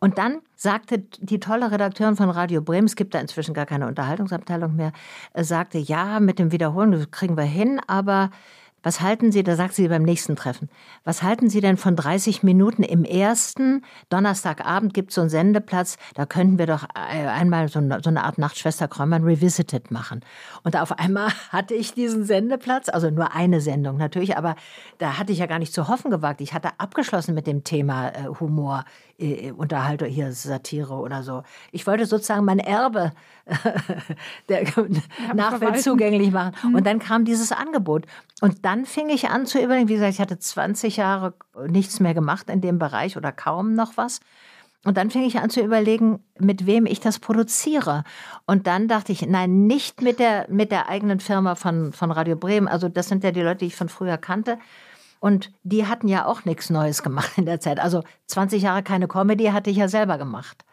Und dann sagte die tolle Redakteurin von Radio Bremen, es gibt da inzwischen gar keine Unterhaltungsabteilung mehr, äh, sagte, ja, mit dem Wiederholen das kriegen wir hin, aber was halten Sie, da sagt sie beim nächsten Treffen, was halten Sie denn von 30 Minuten im ersten Donnerstagabend gibt es so einen Sendeplatz, da könnten wir doch äh, einmal so eine, Art Nachtschwester Kräumann Revisited machen. Und auf einmal hatte ich diesen Sendeplatz, also nur eine Sendung natürlich, aber da hatte ich ja gar nicht zu hoffen gewagt. Ich hatte abgeschlossen mit dem Thema äh, Humor, äh, Unterhaltung, hier Satire oder so. Ich wollte sozusagen mein Erbe der Nachwelt zugänglich machen. Mhm. Und dann kam dieses Angebot. Und dann fing ich an zu überlegen, wie gesagt, ich hatte 20 Jahre nichts mehr gemacht in dem Bereich oder kaum noch was. Und dann fing ich an zu überlegen, mit wem ich das produziere. Und dann dachte ich, nein, nicht mit der, mit der eigenen Firma von, von Radio Bremen. Also das sind ja die Leute, die ich von früher kannte. Und die hatten ja auch nichts Neues gemacht in der Zeit. Also 20 Jahre keine Comedy hatte ich ja selber gemacht.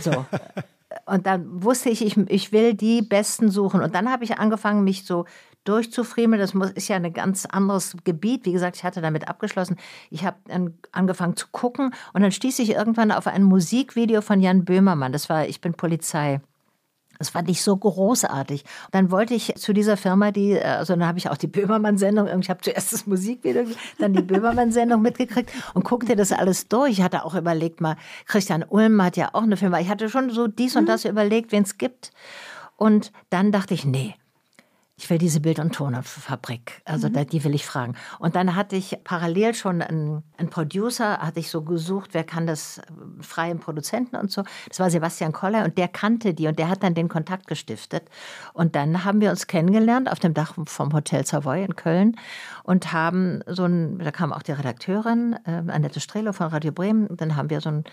So. und dann wusste ich, ich, ich will die Besten suchen. Und dann habe ich angefangen, mich so durchzufriemeln. Das muss, ist ja ein ganz anderes Gebiet. Wie gesagt, ich hatte damit abgeschlossen. Ich habe angefangen zu gucken und dann stieß ich irgendwann auf ein Musikvideo von Jan Böhmermann. Das war Ich bin Polizei. Das fand ich so großartig. Und dann wollte ich zu dieser Firma, die, also dann habe ich auch die Böhmermann-Sendung, ich habe zuerst das Musikvideo, dann die Böhmermann-Sendung mitgekriegt und guckte das alles durch. Ich hatte auch überlegt, mal, Christian Ulm hat ja auch eine Firma. Ich hatte schon so dies und mhm. das überlegt, wen es gibt. Und dann dachte ich, nee, ich will diese Bild- und Tonfabrik, also mhm. die will ich fragen. Und dann hatte ich parallel schon einen, einen, Producer, hatte ich so gesucht, wer kann das, äh, freien Produzenten und so. Das war Sebastian Koller und der kannte die und der hat dann den Kontakt gestiftet. Und dann haben wir uns kennengelernt auf dem Dach vom Hotel Savoy in Köln und haben so ein, da kam auch die Redakteurin, äh, Annette Strelo von Radio Bremen, dann haben wir so ein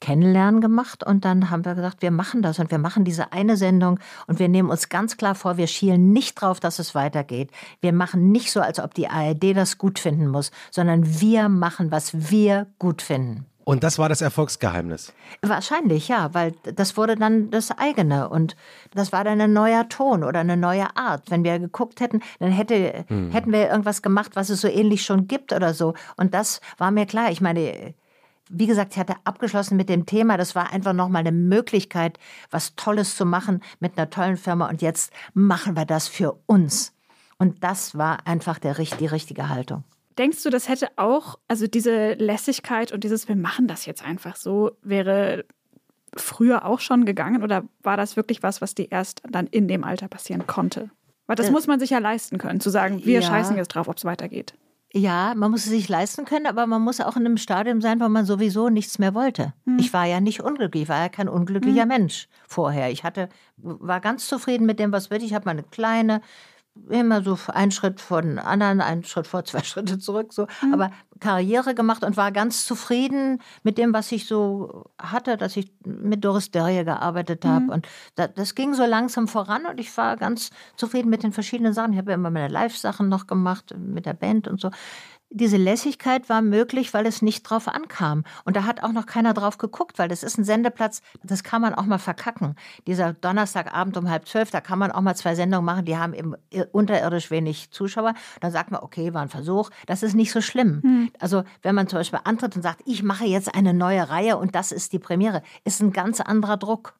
Kennenlernen gemacht und dann haben wir gesagt, wir machen das und wir machen diese eine Sendung und wir nehmen uns ganz klar vor, wir schielen nicht drauf, dass es weitergeht. Wir machen nicht so, als ob die ARD das gut finden muss, sondern wir machen, was wir gut finden. Und das war das Erfolgsgeheimnis? Wahrscheinlich, ja, weil das wurde dann das eigene und das war dann ein neuer Ton oder eine neue Art. Wenn wir geguckt hätten, dann hätte, hm. hätten wir irgendwas gemacht, was es so ähnlich schon gibt oder so. Und das war mir klar. Ich meine, wie gesagt, ich hatte abgeschlossen mit dem Thema. Das war einfach nochmal eine Möglichkeit, was Tolles zu machen mit einer tollen Firma. Und jetzt machen wir das für uns. Und das war einfach der, die richtige Haltung. Denkst du, das hätte auch, also diese Lässigkeit und dieses, wir machen das jetzt einfach so, wäre früher auch schon gegangen? Oder war das wirklich was, was dir erst dann in dem Alter passieren konnte? Weil das äh, muss man sich ja leisten können, zu sagen, wir ja. scheißen jetzt drauf, ob es weitergeht. Ja, man muss es sich leisten können, aber man muss auch in einem Stadium sein, wo man sowieso nichts mehr wollte. Hm. Ich war ja nicht unglücklich, ich war ja kein unglücklicher hm. Mensch vorher. Ich hatte, war ganz zufrieden mit dem, was wird. Ich habe mal eine kleine immer so einen Schritt vor den anderen, einen Schritt vor, zwei Schritte zurück, so. Mhm. Aber Karriere gemacht und war ganz zufrieden mit dem, was ich so hatte, dass ich mit Doris Derje gearbeitet habe. Mhm. Und das, das ging so langsam voran und ich war ganz zufrieden mit den verschiedenen Sachen. Ich habe ja immer meine Live-Sachen noch gemacht mit der Band und so diese Lässigkeit war möglich, weil es nicht drauf ankam. Und da hat auch noch keiner drauf geguckt, weil das ist ein Sendeplatz, das kann man auch mal verkacken. Dieser Donnerstagabend um halb zwölf, da kann man auch mal zwei Sendungen machen, die haben eben unterirdisch wenig Zuschauer. Dann sagt man, okay, war ein Versuch. Das ist nicht so schlimm. Hm. Also wenn man zum Beispiel antritt und sagt, ich mache jetzt eine neue Reihe und das ist die Premiere, ist ein ganz anderer Druck.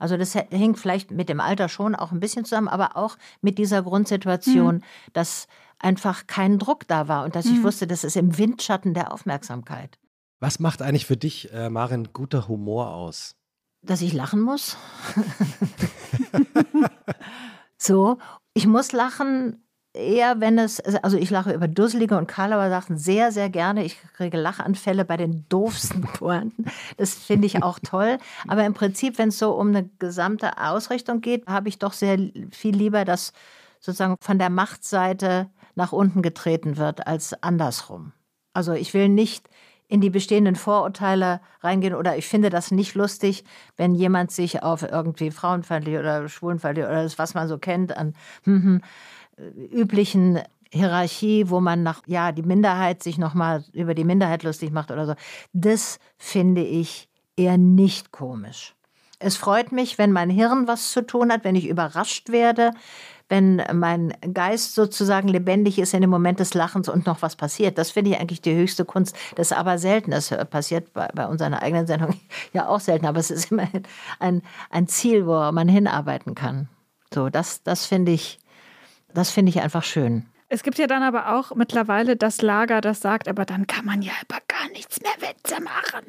Also das hängt vielleicht mit dem Alter schon auch ein bisschen zusammen, aber auch mit dieser Grundsituation, hm. dass einfach kein Druck da war und dass mhm. ich wusste, das ist im Windschatten der Aufmerksamkeit. Was macht eigentlich für dich, äh, Marin, guter Humor aus? Dass ich lachen muss. so, ich muss lachen, eher wenn es, also ich lache über dusselige und Karlauer Sachen sehr, sehr gerne. Ich kriege Lachanfälle bei den doofsten Pointen. Das finde ich auch toll. Aber im Prinzip, wenn es so um eine gesamte Ausrichtung geht, habe ich doch sehr viel lieber, dass sozusagen von der Machtseite nach unten getreten wird als andersrum. Also ich will nicht in die bestehenden Vorurteile reingehen oder ich finde das nicht lustig, wenn jemand sich auf irgendwie frauenfeindlich oder schwulenfeindlich oder das, was man so kennt, an hm, hm, üblichen Hierarchie, wo man nach, ja, die Minderheit sich nochmal über die Minderheit lustig macht oder so. Das finde ich eher nicht komisch. Es freut mich, wenn mein Hirn was zu tun hat, wenn ich überrascht werde, wenn mein Geist sozusagen lebendig ist in dem Moment des Lachens und noch was passiert. Das finde ich eigentlich die höchste Kunst. Das ist aber selten. Das passiert bei, bei unserer eigenen Sendung ja auch selten, aber es ist immerhin ein, ein Ziel, wo man hinarbeiten kann. So, das, das finde ich, das finde ich einfach schön. Es gibt ja dann aber auch mittlerweile das Lager, das sagt, aber dann kann man ja über gar nichts mehr Witze machen.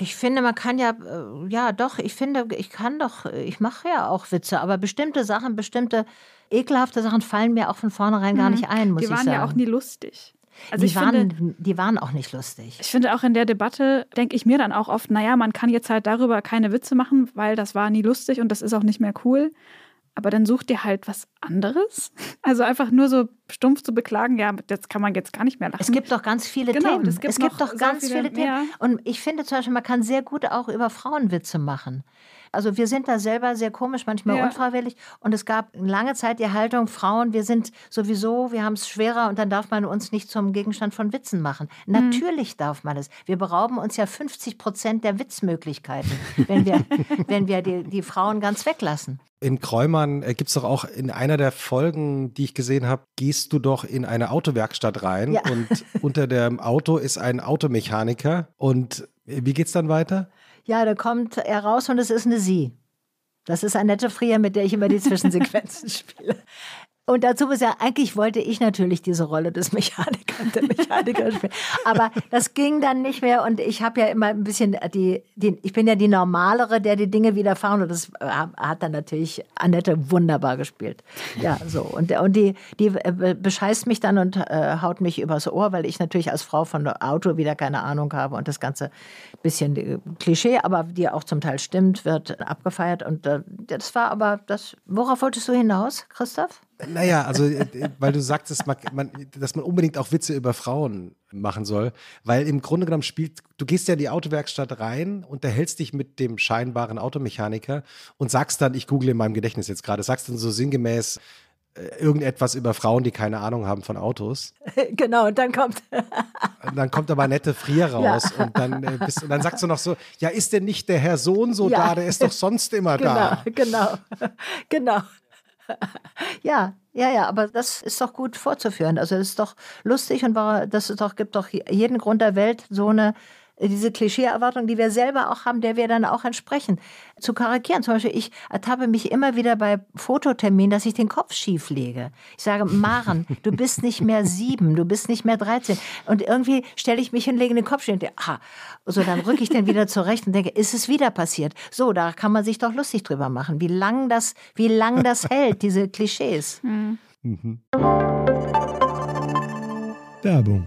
Ich finde, man kann ja, äh, ja doch, ich finde, ich kann doch, ich mache ja auch Witze, aber bestimmte Sachen, bestimmte ekelhafte Sachen fallen mir auch von vornherein gar mhm. nicht ein, muss ich sagen. Die waren ja auch nie lustig. Also die, waren, finde, die waren auch nicht lustig. Ich finde auch in der Debatte, denke ich mir dann auch oft, naja, man kann jetzt halt darüber keine Witze machen, weil das war nie lustig und das ist auch nicht mehr cool aber dann such dir halt was anderes. Also einfach nur so stumpf zu beklagen, ja, jetzt kann man jetzt gar nicht mehr lachen. Es gibt doch ganz viele genau, Themen. Es gibt, es gibt doch ganz viele, viele Themen. Und ich finde zum Beispiel, man kann sehr gut auch über Frauenwitze machen. Also wir sind da selber sehr komisch, manchmal Ja. unfreiwillig. Und es gab lange Zeit die Haltung, Frauen, wir sind sowieso, wir haben es schwerer und dann darf man uns nicht zum Gegenstand von Witzen machen. Natürlich darf man es. Wir berauben uns ja 50 Prozent der Witzmöglichkeiten, wenn wir, wenn wir die, die Frauen ganz weglassen. In Kräumann äh, gibt es doch auch in einer der Folgen, die ich gesehen habe, gehst du doch in eine Autowerkstatt rein Ja. und unter dem Auto ist ein Automechaniker. Und äh, wie geht's dann weiter? Ja, da kommt er raus und es ist eine Sie. Das ist Annette Frier, mit der ich immer die Zwischensequenzen spiele. Und dazu muss ja, eigentlich wollte ich natürlich diese Rolle des Mechanikers, der Mechaniker spielen. Aber das ging dann nicht mehr und ich habe ja immer ein bisschen die, die, ich bin ja die Normalere, der die Dinge widerfahren und das äh, hat dann natürlich Annette wunderbar gespielt. Ja, so. Und, und die, die äh, bescheißt mich dann und äh, haut mich übers Ohr, weil ich natürlich als Frau von Auto wieder keine Ahnung habe und das Ganze bisschen äh, Klischee, aber die auch zum Teil stimmt, wird abgefeiert und äh, das war aber das, worauf wolltest du hinaus, Christoph? Naja, also, äh, weil du sagtest, man, dass man unbedingt auch Witze über Frauen machen soll. Weil im Grunde genommen spielt, du gehst ja in die Autowerkstatt rein, unterhältst dich mit dem scheinbaren Automechaniker und sagst dann, ich google in meinem Gedächtnis jetzt gerade, sagst dann so sinngemäß äh, irgendetwas über Frauen, die keine Ahnung haben von Autos. genau, und dann kommt. Und dann kommt aber nette Frier raus und, dann, äh, bist, und dann sagst du noch so, ja, ist denn nicht der Herr so und so Ja. da, der ist doch sonst immer genau, da. genau, genau. Ja, ja, ja, aber das ist doch gut vorzuführen. Also das ist doch lustig und war, das ist doch, gibt doch jeden Grund der Welt, so eine diese Klischee-Erwartung, die wir selber auch haben, der wir dann auch entsprechen, zu karikieren. Zum Beispiel, ich ertappe mich immer wieder bei Fototerminen, dass ich den Kopf schief lege. Ich sage, Maren, du bist nicht mehr sieben, du bist nicht mehr 13. Und irgendwie stelle ich mich hin, lege den Kopf schief und denke, aha. So, dann rücke ich den wieder zurecht und denke, ist es wieder passiert? So, da kann man sich doch lustig drüber machen, wie lang das, wie lang das hält, diese Klischees. Werbung.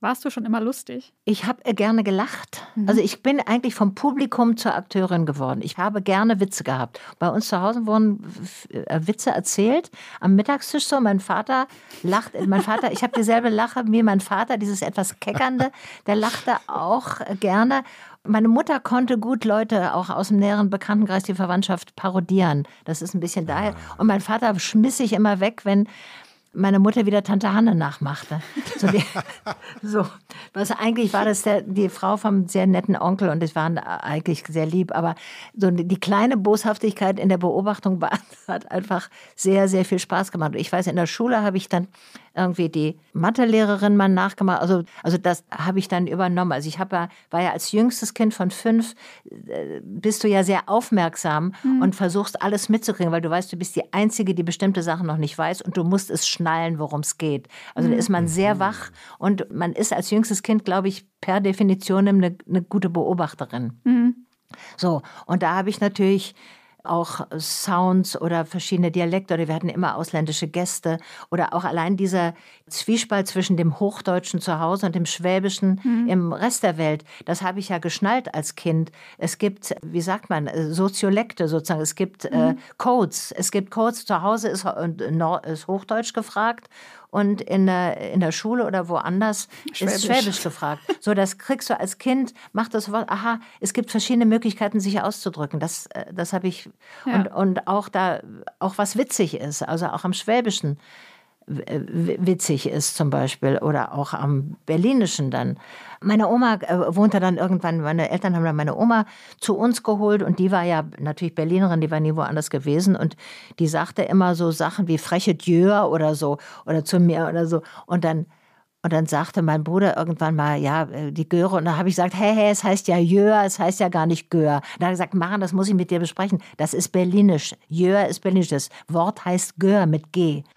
Warst du schon immer lustig? Ich habe gerne gelacht. Also ich bin eigentlich vom Publikum zur Akteurin geworden. Ich habe gerne Witze gehabt. Bei uns zu Hause wurden äh, Witze erzählt am Mittagstisch so. Mein Vater lacht. Mein Vater, ich habe dieselbe Lache wie mein Vater, dieses etwas keckernde. Der lachte auch äh, gerne. Meine Mutter konnte gut Leute auch aus dem näheren Bekanntenkreis, die Verwandtschaft parodieren. Das ist ein bisschen daher. Und mein Vater schmiss sich immer weg, wenn meine Mutter wieder Tante Hanne nachmachte. So, die, so. Was eigentlich war das der, die Frau vom sehr netten Onkel und es waren eigentlich sehr lieb, aber so die kleine Boshaftigkeit in der Beobachtung war, hat einfach sehr, sehr viel Spaß gemacht. Und ich weiß, in der Schule habe ich dann irgendwie die Mathelehrerin mal nachgemacht. Also, also das habe ich dann übernommen. Also ich habe ja, war ja als jüngstes Kind von fünf, äh, bist du ja sehr aufmerksam und versuchst alles mitzukriegen, weil du weißt, du bist die Einzige, die bestimmte Sachen noch nicht weiß und du musst es schnallen, worum es geht. Also da ist man sehr wach und man ist als jüngstes Kind, glaube ich, per Definition eine, eine gute Beobachterin. So, und da habe ich natürlich auch Sounds oder verschiedene Dialekte oder wir hatten immer ausländische Gäste oder auch allein dieser Zwiespalt zwischen dem Hochdeutschen zu Hause und dem Schwäbischen im Rest der Welt, das habe ich ja geschnallt als Kind. Es gibt, wie sagt man, äh, Soziolekte sozusagen, es gibt äh, Codes, es gibt Codes, zu Hause ist, äh, ist Hochdeutsch gefragt und in der, in der Schule oder woanders ist Schwäbisch. Schwäbisch gefragt. So, das kriegst du als Kind, macht das Wort, aha, es gibt verschiedene Möglichkeiten, sich auszudrücken. Das, äh, das habe ich, Ja. und, und auch da, auch was witzig ist, also auch am Schwäbischen witzig ist zum Beispiel oder auch am Berlinischen dann. Meine Oma äh, wohnte dann irgendwann, meine Eltern haben dann meine Oma zu uns geholt und die war ja natürlich Berlinerin, die war nie woanders gewesen und die sagte immer so Sachen wie freche Dieu oder so oder zu mir oder so und dann und dann sagte mein Bruder irgendwann mal, ja, äh, die Göre. Und dann habe ich gesagt, hey, hey, es heißt ja Jöhr, es heißt ja gar nicht Gör. Dann hat er gesagt, Maren, das muss ich mit dir besprechen. Das ist berlinisch. Jöhr ist berlinisch. Das Wort heißt Gör mit G.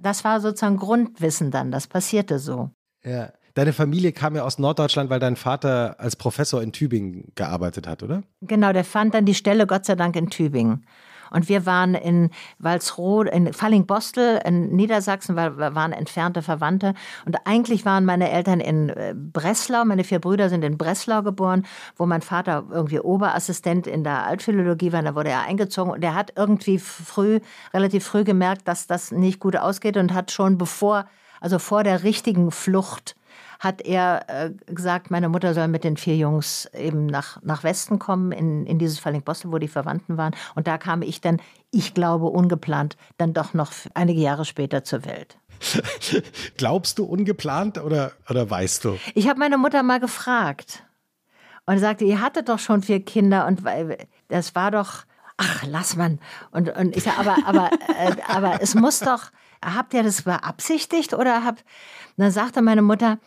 Das war sozusagen Grundwissen dann. Das passierte so. Ja. Deine Familie kam ja aus Norddeutschland, weil dein Vater als Professor in Tübingen gearbeitet hat, oder? Genau, der fand dann die Stelle Gott sei Dank in Tübingen. Und wir waren in Walsroth, in Fallingbostel, in Niedersachsen, weil wir waren entfernte Verwandte. Und eigentlich waren meine Eltern in äh, Breslau, meine vier Brüder sind in Breslau geboren, wo mein Vater irgendwie Oberassistent in der Altphilologie war. Da wurde er eingezogen und er hat irgendwie früh, relativ früh gemerkt, dass das nicht gut ausgeht und hat schon bevor, also vor der richtigen Flucht, hat er äh, gesagt, meine Mutter soll mit den vier Jungs eben nach, nach Westen kommen, in, in dieses Falling-Bostel, wo die Verwandten waren. Und da kam ich dann, ich glaube, ungeplant, dann doch noch einige Jahre später zur Welt. Glaubst du ungeplant oder, oder weißt du? Ich habe meine Mutter mal gefragt und sagte, ihr hattet doch schon vier Kinder und das war doch, ach, lass man. Und, und ich sage, aber, aber, äh, aber es muss doch, habt ihr das beabsichtigt oder habt, dann sagte meine Mutter,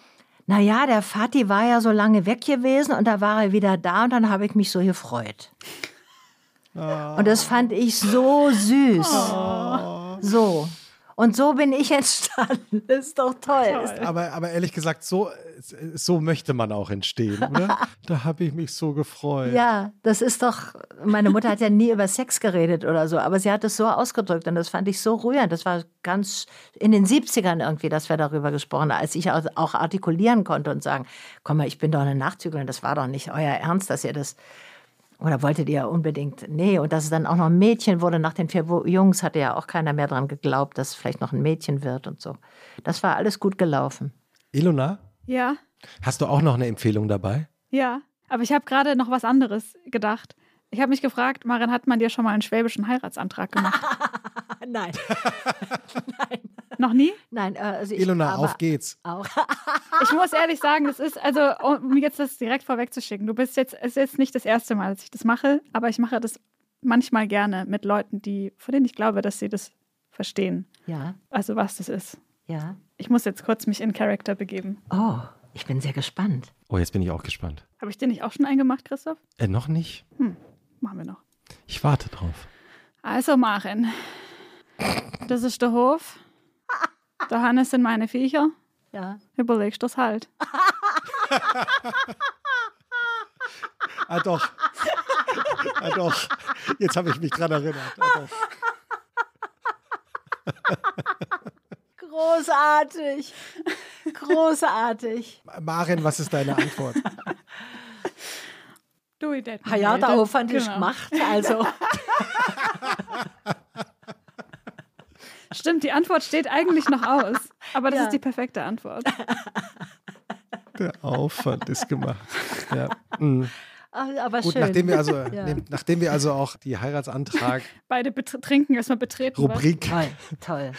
naja, der Vati war ja so lange weg gewesen und da war er wieder da und dann habe ich mich so gefreut. Oh. Und das fand ich so süß. Oh. So. Und so bin ich entstanden. Das ist doch toll. Aber, aber ehrlich gesagt, so, so möchte man auch entstehen, oder? da habe ich mich so gefreut. Ja, das ist doch. Meine Mutter hat ja nie über Sex geredet oder so, aber sie hat es so ausgedrückt und das fand ich so rührend. Das war ganz in den 70ern irgendwie, dass wir darüber gesprochen haben, als ich auch artikulieren konnte und sagen: Komm mal, ich bin doch eine Nachzüglerin, das war doch nicht euer Ernst, dass ihr das oder wolltet ihr unbedingt, nee, und dass es dann auch noch ein Mädchen wurde, nach den vier Jungs hatte ja auch keiner mehr dran geglaubt, dass es vielleicht noch ein Mädchen wird und so. Das war alles gut gelaufen. Ilona? Ja. Hast du auch noch eine Empfehlung dabei? Ja, aber ich habe gerade noch was anderes gedacht. Ich habe mich gefragt, Marin, hat man dir schon mal einen schwäbischen Heiratsantrag gemacht? Nein. Nein. Noch nie? Nein. Äh, also ich, Ilona, auf geht's. Auch. ich muss ehrlich sagen, das ist, also, um jetzt das direkt vorwegzuschicken, du bist jetzt, es ist jetzt nicht das erste Mal, dass ich das mache, aber ich mache das manchmal gerne mit Leuten, die, von denen ich glaube, dass sie das verstehen. Ja. Also, was das ist. Ja. Ich muss jetzt kurz mich in Character begeben. Oh, ich bin sehr gespannt. Oh, jetzt bin ich auch gespannt. Habe ich den nicht auch schon eingemacht, Christoph? Äh, noch nicht. Hm, machen wir noch. Ich warte drauf. Also, Maren. Das ist der Hof. Der Hannes sind meine Viecher. Ja. Überlegst du das halt. ah, doch. Ah, doch. Jetzt habe ich mich dran erinnert. Ah, Großartig. Großartig. Maren, was ist deine Antwort? Ich Ha ja, der Aufwand genau. ist gemacht, also. Stimmt, die Antwort steht eigentlich noch aus. Aber das ja. ist die perfekte Antwort. Der Aufwand ist gemacht. Ja. Mhm. aber Gut, schön. Nachdem wir, also, ja. nachdem wir also auch die Heiratsantrag. Beide trinken erstmal betreten. Rubrik. Toll, toll.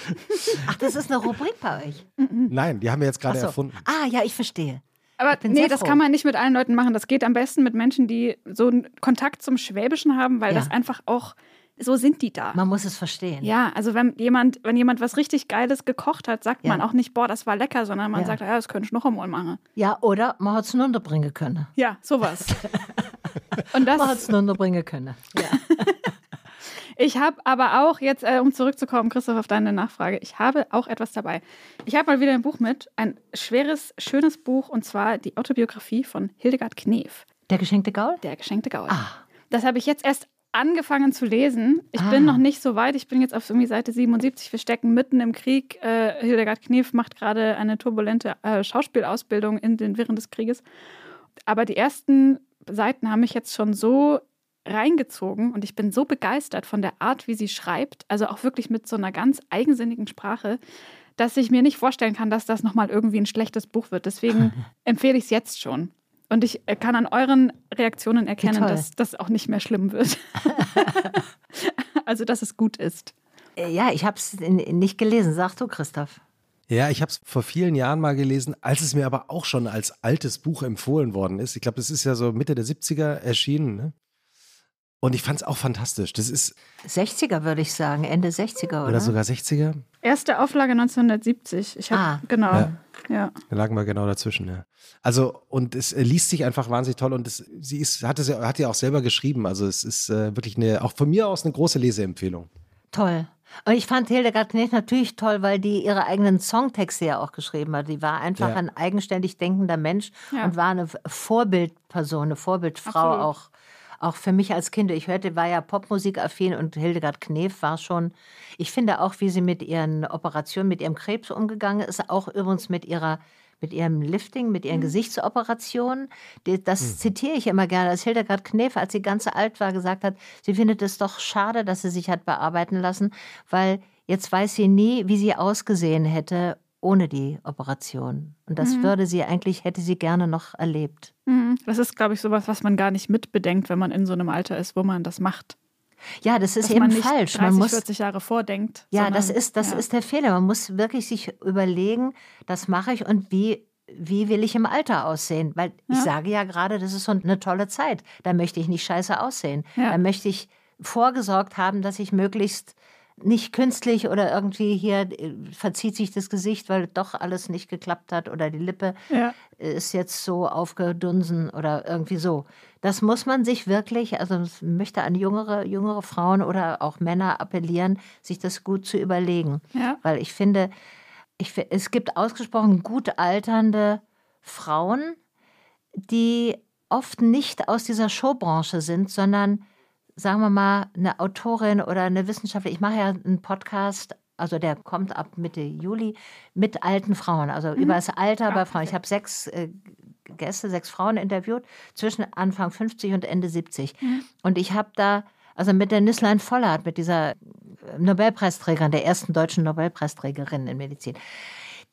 Ach, das ist eine Rubrik bei euch? Nein, die haben wir jetzt gerade so. erfunden. Ah, ja, ich verstehe. Aber nee, das kann man nicht mit allen Leuten machen. Das geht am besten mit Menschen, die so einen Kontakt zum Schwäbischen haben, weil ja. das einfach auch so sind die da. Man muss es verstehen. Ja, also wenn jemand, wenn jemand was richtig Geiles gekocht hat, sagt ja. man auch nicht, boah, das war lecker, sondern man ja. sagt, ja, das könnte ich noch einmal machen. Ja, oder man hat es nur unterbringen können. Ja, sowas. Und das, man hat es nur unterbringen können. Ja. Ich habe aber auch jetzt, äh, um zurückzukommen, Christoph, auf deine Nachfrage, ich habe auch etwas dabei. Ich habe mal wieder ein Buch mit, ein schweres, schönes Buch, und zwar die Autobiografie von Hildegard Knef. Der geschenkte Gaul? Der geschenkte Gaul. Ah. Das habe ich jetzt erst angefangen zu lesen. Ich ah. bin noch nicht so weit. Ich bin jetzt auf irgendwie Seite 77. Wir stecken mitten im Krieg. Äh, Hildegard Knef macht gerade eine turbulente äh, Schauspielausbildung in den Wirren des Krieges. Aber die ersten Seiten haben mich jetzt schon so reingezogen und ich bin so begeistert von der Art, wie sie schreibt, also auch wirklich mit so einer ganz eigensinnigen Sprache, dass ich mir nicht vorstellen kann, dass das nochmal irgendwie ein schlechtes Buch wird. Deswegen empfehle ich es jetzt schon. Und ich kann an euren Reaktionen erkennen, dass das auch nicht mehr schlimm wird. also, dass es gut ist. Äh, ja, ich habe es nicht gelesen. Sag du, Christoph. Ja, ich habe es vor vielen Jahren mal gelesen, als es mir aber auch schon als altes Buch empfohlen worden ist. Ich glaube, das ist ja so Mitte der 70er erschienen. Ne? Und ich fand es auch fantastisch. Das ist 60er, würde ich sagen, Ende 60er, oder? Oder sogar 60er. Erste Auflage 1970. Ich habe ah. genau. Ja. ja. Da lagen wir genau dazwischen, ja. Also, und es liest sich einfach wahnsinnig toll und es, sie ist, hat, es, hat ja auch selber geschrieben. Also, es ist äh, wirklich eine, auch von mir aus eine große Leseempfehlung. Toll. Und ich fand Hildegard Knef natürlich toll, weil die ihre eigenen Songtexte ja auch geschrieben hat. Die war einfach ja. ein eigenständig denkender Mensch ja. und war eine Vorbildperson, eine Vorbildfrau Absolut. auch auch für mich als Kind. Ich hörte, war ja Popmusik-affin und Hildegard Knef war schon. Ich finde auch, wie sie mit ihren Operationen, mit ihrem Krebs umgegangen ist, auch übrigens mit ihrer mit ihrem Lifting, mit ihren mhm. Gesichtsoperationen. Das mhm. zitiere ich immer gerne, als Hildegard Knef, als sie ganz alt war, gesagt hat, sie findet es doch schade, dass sie sich hat bearbeiten lassen, weil jetzt weiß sie nie, wie sie ausgesehen hätte ohne die Operation. Und das mhm. würde sie eigentlich, hätte sie gerne noch erlebt. Mhm. Das ist, glaube ich, sowas, was man gar nicht mitbedenkt, wenn man in so einem Alter ist, wo man das macht. Ja, das ist Dass eben man nicht falsch. 30, man muss 40 Jahre vordenkt. Ja, sondern, das ist das ja. ist der Fehler. Man muss wirklich sich überlegen, das mache ich und wie wie will ich im Alter aussehen? Weil ja. ich sage ja gerade, das ist so eine tolle Zeit. Da möchte ich nicht scheiße aussehen. Ja. Da möchte ich vorgesorgt haben, dass ich möglichst nicht künstlich oder irgendwie hier äh, verzieht sich das Gesicht, weil doch alles nicht geklappt hat oder die Lippe ja. ist jetzt so aufgedunsen oder irgendwie so. Das muss man sich wirklich, also ich möchte an jüngere, jüngere Frauen oder auch Männer appellieren, sich das gut zu überlegen. Ja. Weil ich finde, ich, es gibt ausgesprochen gut alternde Frauen, die oft nicht aus dieser Showbranche sind, sondern sagen wir mal, eine Autorin oder eine Wissenschaftlerin, ich mache ja einen Podcast, also der kommt ab Mitte Juli, mit alten Frauen, also mhm. über das Alter bei Frauen. Ich habe sechs äh, Gäste, sechs Frauen interviewt, zwischen Anfang 50 und Ende 70. Mhm. Und ich habe da, also mit der Nüsslein Vollert, mit dieser Nobelpreisträgerin, der ersten deutschen Nobelpreisträgerin in Medizin,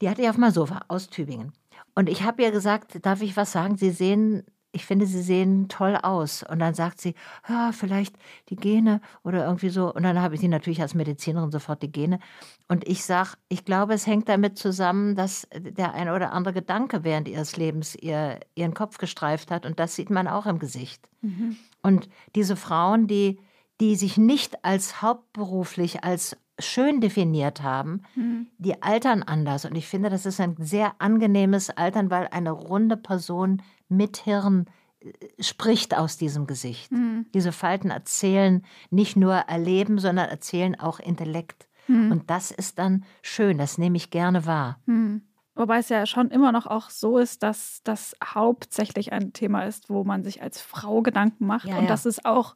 die hatte ich auf meinem Sofa aus Tübingen. Und ich habe ihr gesagt, darf ich was sagen? Sie sehen ich finde, sie sehen toll aus. Und dann sagt sie, ja, vielleicht die Gene oder irgendwie so. Und dann habe ich sie natürlich als Medizinerin sofort die Gene. Und ich sage, ich glaube, es hängt damit zusammen, dass der ein oder andere Gedanke während ihres Lebens ihr, ihren Kopf gestreift hat. Und das sieht man auch im Gesicht. Mhm. Und diese Frauen, die, die sich nicht als hauptberuflich, als schön definiert haben, mhm. die altern anders. Und ich finde, das ist ein sehr angenehmes Altern, weil eine runde Person mit Hirn äh, spricht aus diesem Gesicht. Mhm. Diese Falten erzählen nicht nur Erleben, sondern erzählen auch Intellekt. Mhm. Und das ist dann schön, das nehme ich gerne wahr. Mhm. Wobei es ja schon immer noch auch so ist, dass das hauptsächlich ein Thema ist, wo man sich als Frau Gedanken macht. Ja, und ja. das ist auch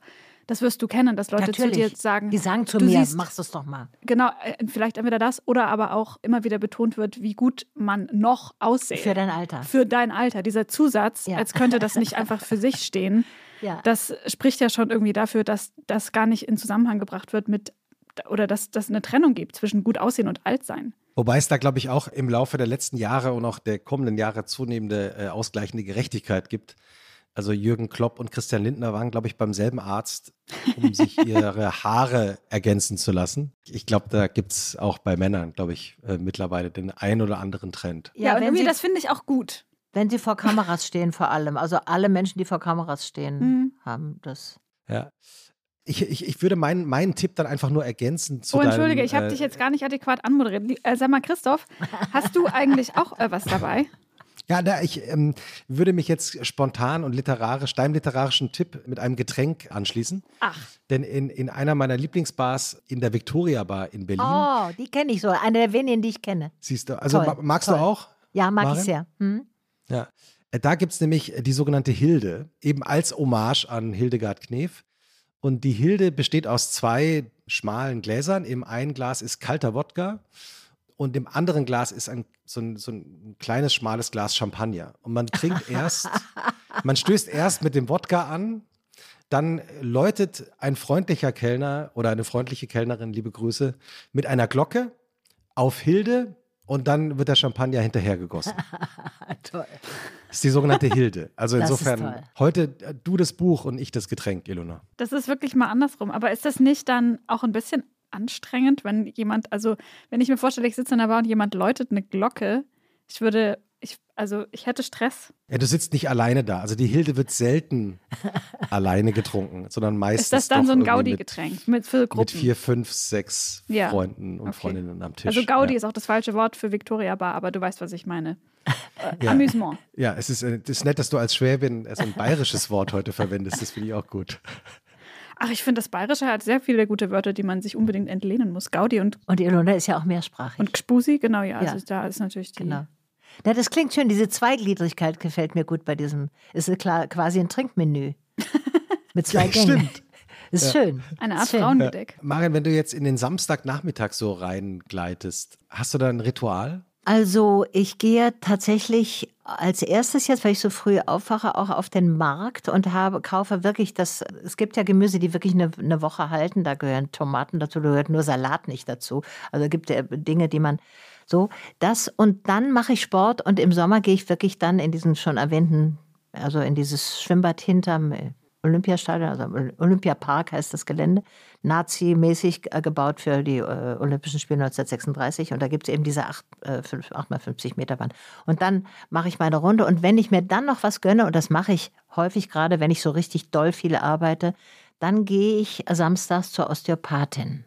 das wirst du kennen, dass Leute Natürlich. zu dir sagen. Die sagen zu mir, siehst, machst es doch mal. Genau, äh, vielleicht entweder das oder aber auch immer wieder betont wird, wie gut man noch aussieht. Für dein Alter. Für dein Alter. Dieser Zusatz, ja. als könnte das nicht einfach für sich stehen. Ja. Das spricht ja schon irgendwie dafür, dass das gar nicht in Zusammenhang gebracht wird mit oder dass das eine Trennung gibt zwischen gut aussehen und alt sein. Wobei es da, glaube ich, auch im Laufe der letzten Jahre und auch der kommenden Jahre zunehmende äh, ausgleichende Gerechtigkeit gibt. Also Jürgen Klopp und Christian Lindner waren, glaube ich, beim selben Arzt, um sich ihre Haare ergänzen zu lassen. Ich glaube, da gibt es auch bei Männern, glaube ich, äh, mittlerweile den ein oder anderen Trend. Ja, ja und irgendwie, das finde ich auch gut. Wenn sie vor Kameras stehen, vor allem. Also alle Menschen, die vor Kameras stehen, mhm. haben das. Ja. Ich, ich, ich würde meinen, meinen Tipp dann einfach nur ergänzen zu Oh, entschuldige, deinem, ich habe äh, dich jetzt gar nicht adäquat anmoderiert. Äh, sag mal, Christoph, hast du eigentlich auch äh, was dabei? Ja, da, ich ähm, würde mich jetzt spontan und literarisch, deinem literarischen Tipp mit einem Getränk anschließen. Ach. Denn in, in einer meiner Lieblingsbars in der Victoria Bar in Berlin. Oh, die kenne ich so. Eine der wenigen, die ich kenne. Siehst du, also toll, magst toll. du auch? Ja, mag Maren? ich sehr. Hm? Ja. Äh, da gibt es nämlich die sogenannte Hilde, eben als Hommage an Hildegard Knef. Und die Hilde besteht aus zwei schmalen Gläsern. Im einen Glas ist kalter Wodka und im anderen Glas ist ein, so, ein, so ein kleines, schmales Glas Champagner. Und man trinkt erst, man stößt erst mit dem Wodka an, dann läutet ein freundlicher Kellner oder eine freundliche Kellnerin, liebe Grüße, mit einer Glocke auf Hilde und dann wird der Champagner hinterhergegossen. toll. Das ist die sogenannte Hilde. Also das insofern, heute äh, du das Buch und ich das Getränk, Ilona. Das ist wirklich mal andersrum. Aber ist das nicht dann auch ein bisschen anstrengend, wenn jemand, also wenn ich mir vorstelle, ich sitze in der Bar und jemand läutet eine Glocke, ich würde, ich, also ich hätte Stress. Ja, du sitzt nicht alleine da. Also die Hilde wird selten alleine getrunken, sondern meistens. Ist das dann so ein Gaudi-Getränk mit, Gruppen? Mit vier, fünf, sechs ja. Freunden und okay. Freundinnen am Tisch. Also Gaudi ja. ist auch das falsche Wort für Victoria Bar, aber du weißt, was ich meine. Äh, ja. Amüsement. Ja, es ist, es ist nett, dass du als Schwäbin so ein bayerisches Wort heute verwendest. Das finde ich auch gut. Ach, ich finde, das Bayerische hat sehr viele gute Wörter, die man sich unbedingt entlehnen muss. Gaudi und. Und Ilona ist ja auch mehrsprachig. Und Gspusi, genau, ja. ja. Also da ist natürlich die. Genau. Ja, das klingt schön. Diese Zweigliedrigkeit gefällt mir gut bei diesem. Ist klar, quasi ein Trinkmenü. Mit zwei Gängen. Stimmt. Ist schön. Eine Art schön. Frauengedeck. Marian, wenn du jetzt in den Samstagnachmittag so reingleitest, hast du da ein Ritual? Also ich gehe tatsächlich als erstes jetzt, weil ich so früh aufwache, auch auf den Markt und habe, kaufe wirklich das, es gibt ja Gemüse, die wirklich eine, eine Woche halten, da gehören Tomaten dazu, da gehört nur Salat nicht dazu. Also gibt ja Dinge, die man so, das und dann mache ich Sport und im Sommer gehe ich wirklich dann in diesen schon erwähnten, also in dieses Schwimmbad hinterm Olympiastadion, also Olympiapark heißt das Gelände, Nazi-mäßig äh, gebaut für die äh, Olympischen Spiele 1936. Und da gibt es eben diese 8, äh, 5, 8 mal 50 Meter Bahn. Und dann mache ich meine Runde. Und wenn ich mir dann noch was gönne, und das mache ich häufig gerade, wenn ich so richtig doll viel arbeite, dann gehe ich samstags zur Osteopathin.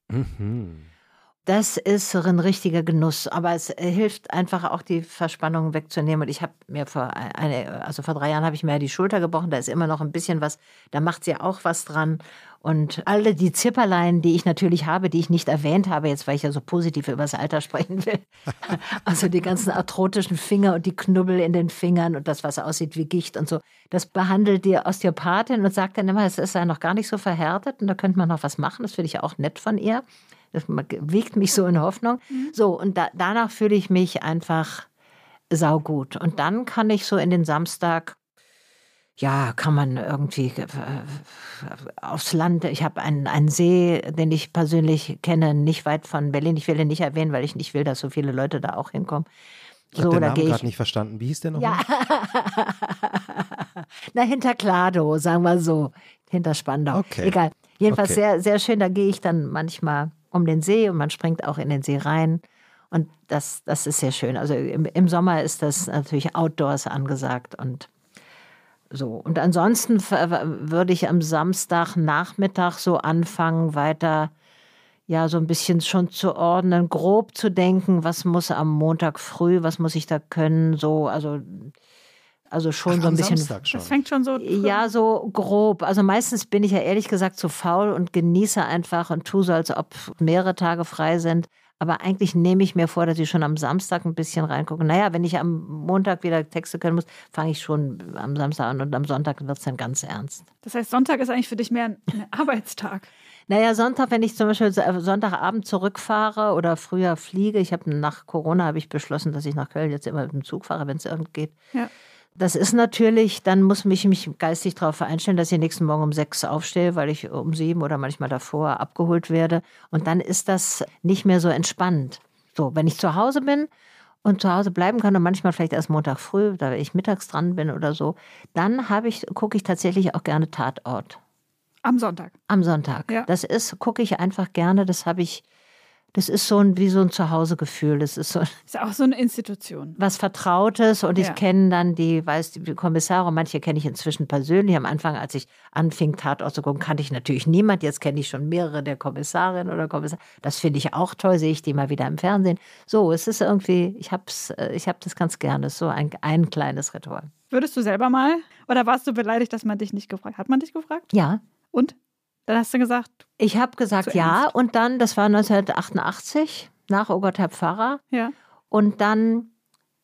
Das ist ein richtiger Genuss, aber es äh, hilft einfach auch die Verspannung wegzunehmen. Und ich habe mir vor eine, also vor drei Jahren habe ich mir die Schulter gebrochen. Da ist immer noch ein bisschen was. Da macht sie auch was dran. Und alle die Zipperlein, die ich natürlich habe, die ich nicht erwähnt habe, jetzt weil ich ja so positiv über das Alter sprechen will. Also die ganzen arthrotischen Finger und die Knubbel in den Fingern und das, was aussieht wie Gicht und so. Das behandelt die Osteopathin und sagt dann immer, es ist ja noch gar nicht so verhärtet und da könnte man noch was machen. Das finde ich auch nett von ihr. Das wiegt mich so in Hoffnung. So, und da, danach fühle ich mich einfach saugut. Und dann kann ich so in den Samstag, ja, kann man irgendwie äh, aufs Land. Ich habe einen, einen See, den ich persönlich kenne, nicht weit von Berlin. Ich will den nicht erwähnen, weil ich nicht will, dass so viele Leute da auch hinkommen. Ich habe So, den da Namen gerade nicht verstanden. Wie hieß der nochmal? Ja. Na, hinter Klado, sagen wir so. Hinter Spandau. Okay. Egal. Jedenfalls Okay. sehr, sehr schön. Da gehe ich dann manchmal um den See und man springt auch in den See rein. Und das, das ist sehr schön. Also im, im Sommer ist das natürlich Outdoors angesagt und so. Und ansonsten würde ich am Samstagnachmittag so anfangen, weiter ja, so ein bisschen schon zu ordnen, grob zu denken, was muss am Montag früh, was muss ich da können, so, also, also schon Ach, so ein bisschen. Samstag schon. Das fängt schon so. Ja, so grob. Also meistens bin ich ja ehrlich gesagt zu faul und genieße einfach und tue so, als ob mehrere Tage frei sind. Aber eigentlich nehme ich mir vor, dass ich schon am Samstag ein bisschen reingucke. Naja, wenn ich am Montag wieder Texte können muss, fange ich schon am Samstag an und am Sonntag wird es dann ganz ernst. Das heißt, Sonntag ist eigentlich für dich mehr ein ein Arbeitstag. Naja, Sonntag, wenn ich zum Beispiel äh, Sonntagabend zurückfahre oder früher fliege, ich habe nach Corona habe ich beschlossen, dass ich nach Köln jetzt immer mit dem Zug fahre, wenn es irgend geht. Ja. Das ist natürlich, dann muss mich mich geistig darauf einstellen, dass ich nächsten Morgen um sechs aufstehe, weil ich um sieben oder manchmal davor abgeholt werde. Und dann ist das nicht mehr so entspannt. So, wenn ich zu Hause bin und zu Hause bleiben kann und manchmal vielleicht erst Montag früh, da ich mittags dran bin oder so, dann habe ich, gucke ich tatsächlich auch gerne Tatort Am Sonntag. am Sonntag. Ja. Das ist, gucke ich einfach gerne, das habe ich, das ist so ein, wie so ein Zuhausegefühl. Das ist so Ist auch so eine Institution. was Vertrautes und ich Ja. kenne dann die, weiß die Kommissare, manche kenne ich inzwischen persönlich. Am Anfang, als ich anfing, Tatort zu gucken, kannte ich natürlich niemand. Jetzt kenne ich schon mehrere der Kommissarinnen oder Kommissare. Das finde ich auch toll, sehe ich die mal wieder im Fernsehen. So, es ist irgendwie, ich habe ich hab das ganz gerne, so ein, ein kleines Ritual. Würdest du selber mal? Oder warst du beleidigt, dass man dich nicht gefragt hat? Hat man dich gefragt? Ja, Und? Dann hast du gesagt, ich habe gesagt ja ernst. und dann, das war 1988, nach Gott, Herr Pfarrer. ja. Und dann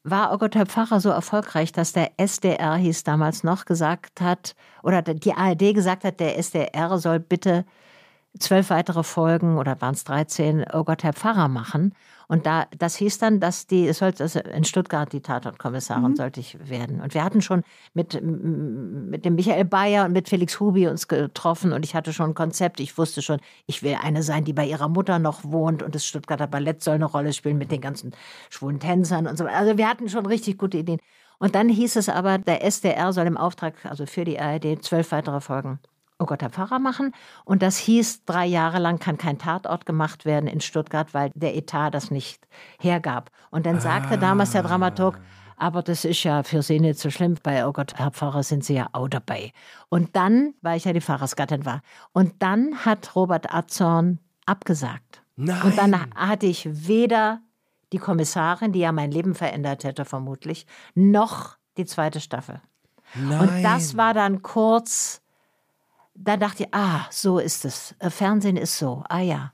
war Gott, Herr Pfarrer so erfolgreich, dass der SDR hieß damals noch gesagt hat, oder die ARD gesagt hat, der SDR soll bitte zwölf weitere Folgen oder waren es 13, Oh Gott, Herr Pfarrer machen. Und da, das hieß dann, dass die, es sollte, also in Stuttgart die Tatortkommissarin sollte ich werden. Und wir hatten schon mit, mit dem Michael Bayer und mit Felix Hubi uns getroffen und ich hatte schon ein Konzept. Ich wusste schon, ich will eine sein, die bei ihrer Mutter noch wohnt und das Stuttgarter Ballett soll eine Rolle spielen mit den ganzen schwulen Tänzern und so. Also wir hatten schon richtig gute Ideen. Und dann hieß es aber, der SDR soll im Auftrag, also für die ARD, zwölf weitere Folgen Oh Gott, der Pfarrer machen. Und das hieß, drei Jahre lang kann kein Tatort gemacht werden in Stuttgart, weil der Etat das nicht hergab. Und dann sagte damals der Dramaturg, aber das ist ja für Sie nicht so schlimm. Bei Oh Gott, Herr Pfarrer sind Sie ja auch dabei. Und dann, weil ich ja die Pfarrersgattin war, und dann hat Robert Azorn abgesagt. Nein. Und dann hatte ich weder die Kommissarin, die ja mein Leben verändert hätte, vermutlich, noch die zweite Staffel. Nein. Und das war dann kurz, da dachte ich, ah, so ist es. Äh, Fernsehen ist so, ah ja.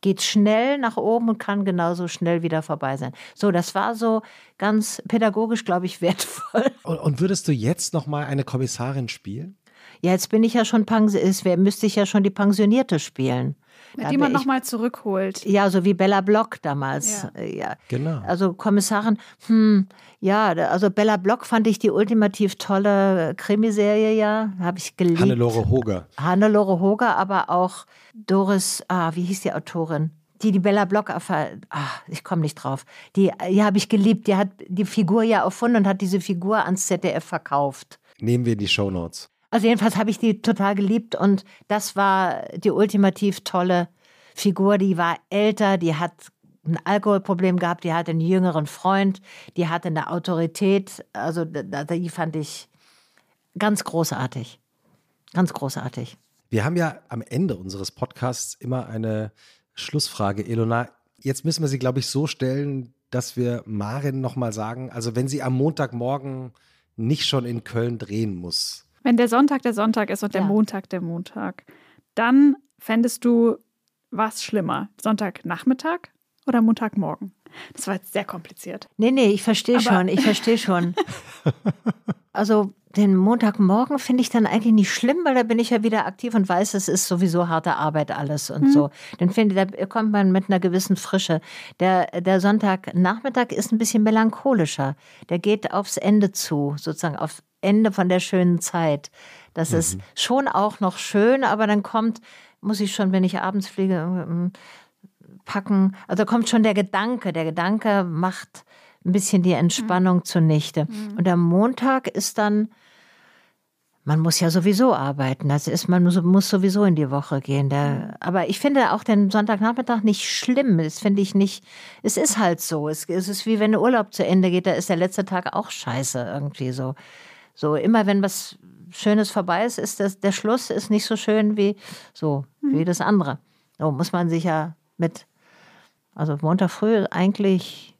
Geht schnell nach oben und kann genauso schnell wieder vorbei sein. So, das war so ganz pädagogisch, glaube ich, wertvoll. Und, und würdest du jetzt noch mal eine Kommissarin spielen? Ja, jetzt bin ich ja schon, müsste ich ja schon die Pensionierte spielen. Mit die man nochmal zurückholt. Ja, so wie Bella Block damals. Ja. ja. Genau. Also Kommissarin, hm, ja, also Bella Block fand ich die ultimativ tolle Krimiserie, ja, habe ich geliebt. Hannelore Hoger. Hannelore Hoger, aber auch Doris, ah, wie hieß die Autorin? Die die Bella Block, ah, ich komme nicht drauf. Die, die habe ich geliebt. Die hat die Figur ja erfunden und hat diese Figur ans ZDF verkauft. Nehmen wir die Shownotes. Also jedenfalls habe ich die total geliebt und das war die ultimativ tolle Figur. Die war älter, die hat ein Alkoholproblem gehabt, die hatte einen jüngeren Freund, die hatte eine Autorität. Also die fand ich ganz großartig. Ganz großartig. Wir haben ja am Ende unseres Podcasts immer eine Schlussfrage, Elona. Jetzt müssen wir sie, glaube ich, so stellen, dass wir Marin nochmal sagen, also wenn sie am Montagmorgen nicht schon in Köln drehen muss, wenn der Sonntag der Sonntag ist und der Montag der Montag, dann fändest du was schlimmer? Sonntagnachmittag oder Montagmorgen? Das war jetzt sehr kompliziert. Nee, nee, ich verstehe schon, ich verstehe schon. also den Montagmorgen finde ich dann eigentlich nicht schlimm, weil da bin ich ja wieder aktiv und weiß, es ist sowieso harte Arbeit alles und mhm. so. Dann finde da kommt man mit einer gewissen Frische. Der, der Sonntagnachmittag ist ein bisschen melancholischer. Der geht aufs Ende zu, sozusagen auf Ende von der schönen Zeit. Das mhm. ist schon auch noch schön, aber dann kommt, muss ich schon, wenn ich abends fliege, ähm, packen. Also kommt schon der Gedanke. Der Gedanke macht ein bisschen die Entspannung mhm. zunichte. Mhm. Und am Montag ist dann, man muss ja sowieso arbeiten. Das ist, man muss sowieso in die Woche gehen. Der, mhm. aber ich finde auch den Sonntagnachmittag nicht schlimm. Das finde ich nicht. Es ist halt so. Es, es ist wie wenn der Urlaub zu Ende geht, da ist der letzte Tag auch scheiße irgendwie so. So immer wenn was Schönes vorbei ist, ist das, der Schluss ist nicht so schön wie so, mhm. wie das andere. So muss man sich ja mit, also Montag früh eigentlich,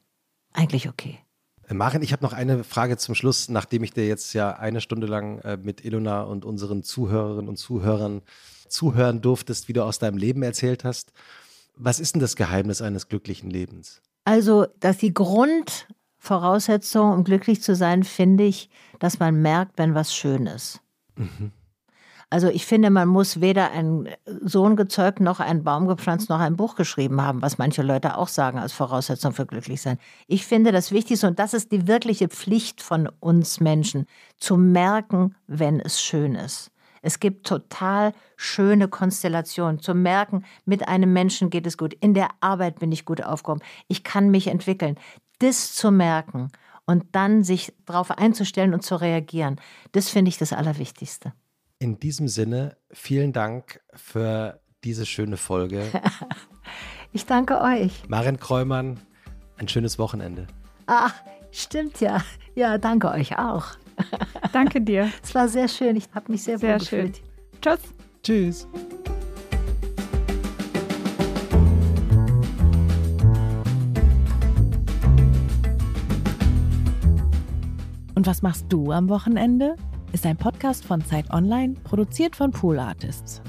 eigentlich okay. Äh, Maren, ich habe noch eine Frage zum Schluss, nachdem ich dir jetzt ja eine Stunde lang äh, mit Ilona und unseren Zuhörerinnen und Zuhörern zuhören durftest, wie du aus deinem Leben erzählt hast. Was ist denn das Geheimnis eines glücklichen Lebens? Also, dass die Grund, Voraussetzung, um glücklich zu sein, finde ich, dass man merkt, wenn was schön ist. Mhm. Also ich finde, man muss weder einen Sohn gezeugt, noch einen Baum gepflanzt, noch ein Buch geschrieben haben, was manche Leute auch sagen als Voraussetzung für glücklich sein. Ich finde das Wichtigste, und das ist die wirkliche Pflicht von uns Menschen, zu merken, wenn es schön ist. Es gibt total schöne Konstellationen. Zu merken, mit einem Menschen geht es gut. In der Arbeit bin ich gut aufgehoben. Ich kann mich entwickeln das zu merken und dann sich darauf einzustellen und zu reagieren, das finde ich das Allerwichtigste. In diesem Sinne, vielen Dank für diese schöne Folge. ich danke euch. Marin Kräumann, ein schönes Wochenende. Ach, stimmt ja. Ja, danke euch auch. danke dir. Es war sehr schön. Ich habe mich sehr, sehr wohl schön. gefühlt. Tschüss. Tschüss. Und was machst du am Wochenende? Ist ein Podcast von Zeit Online, produziert von Pool Artists.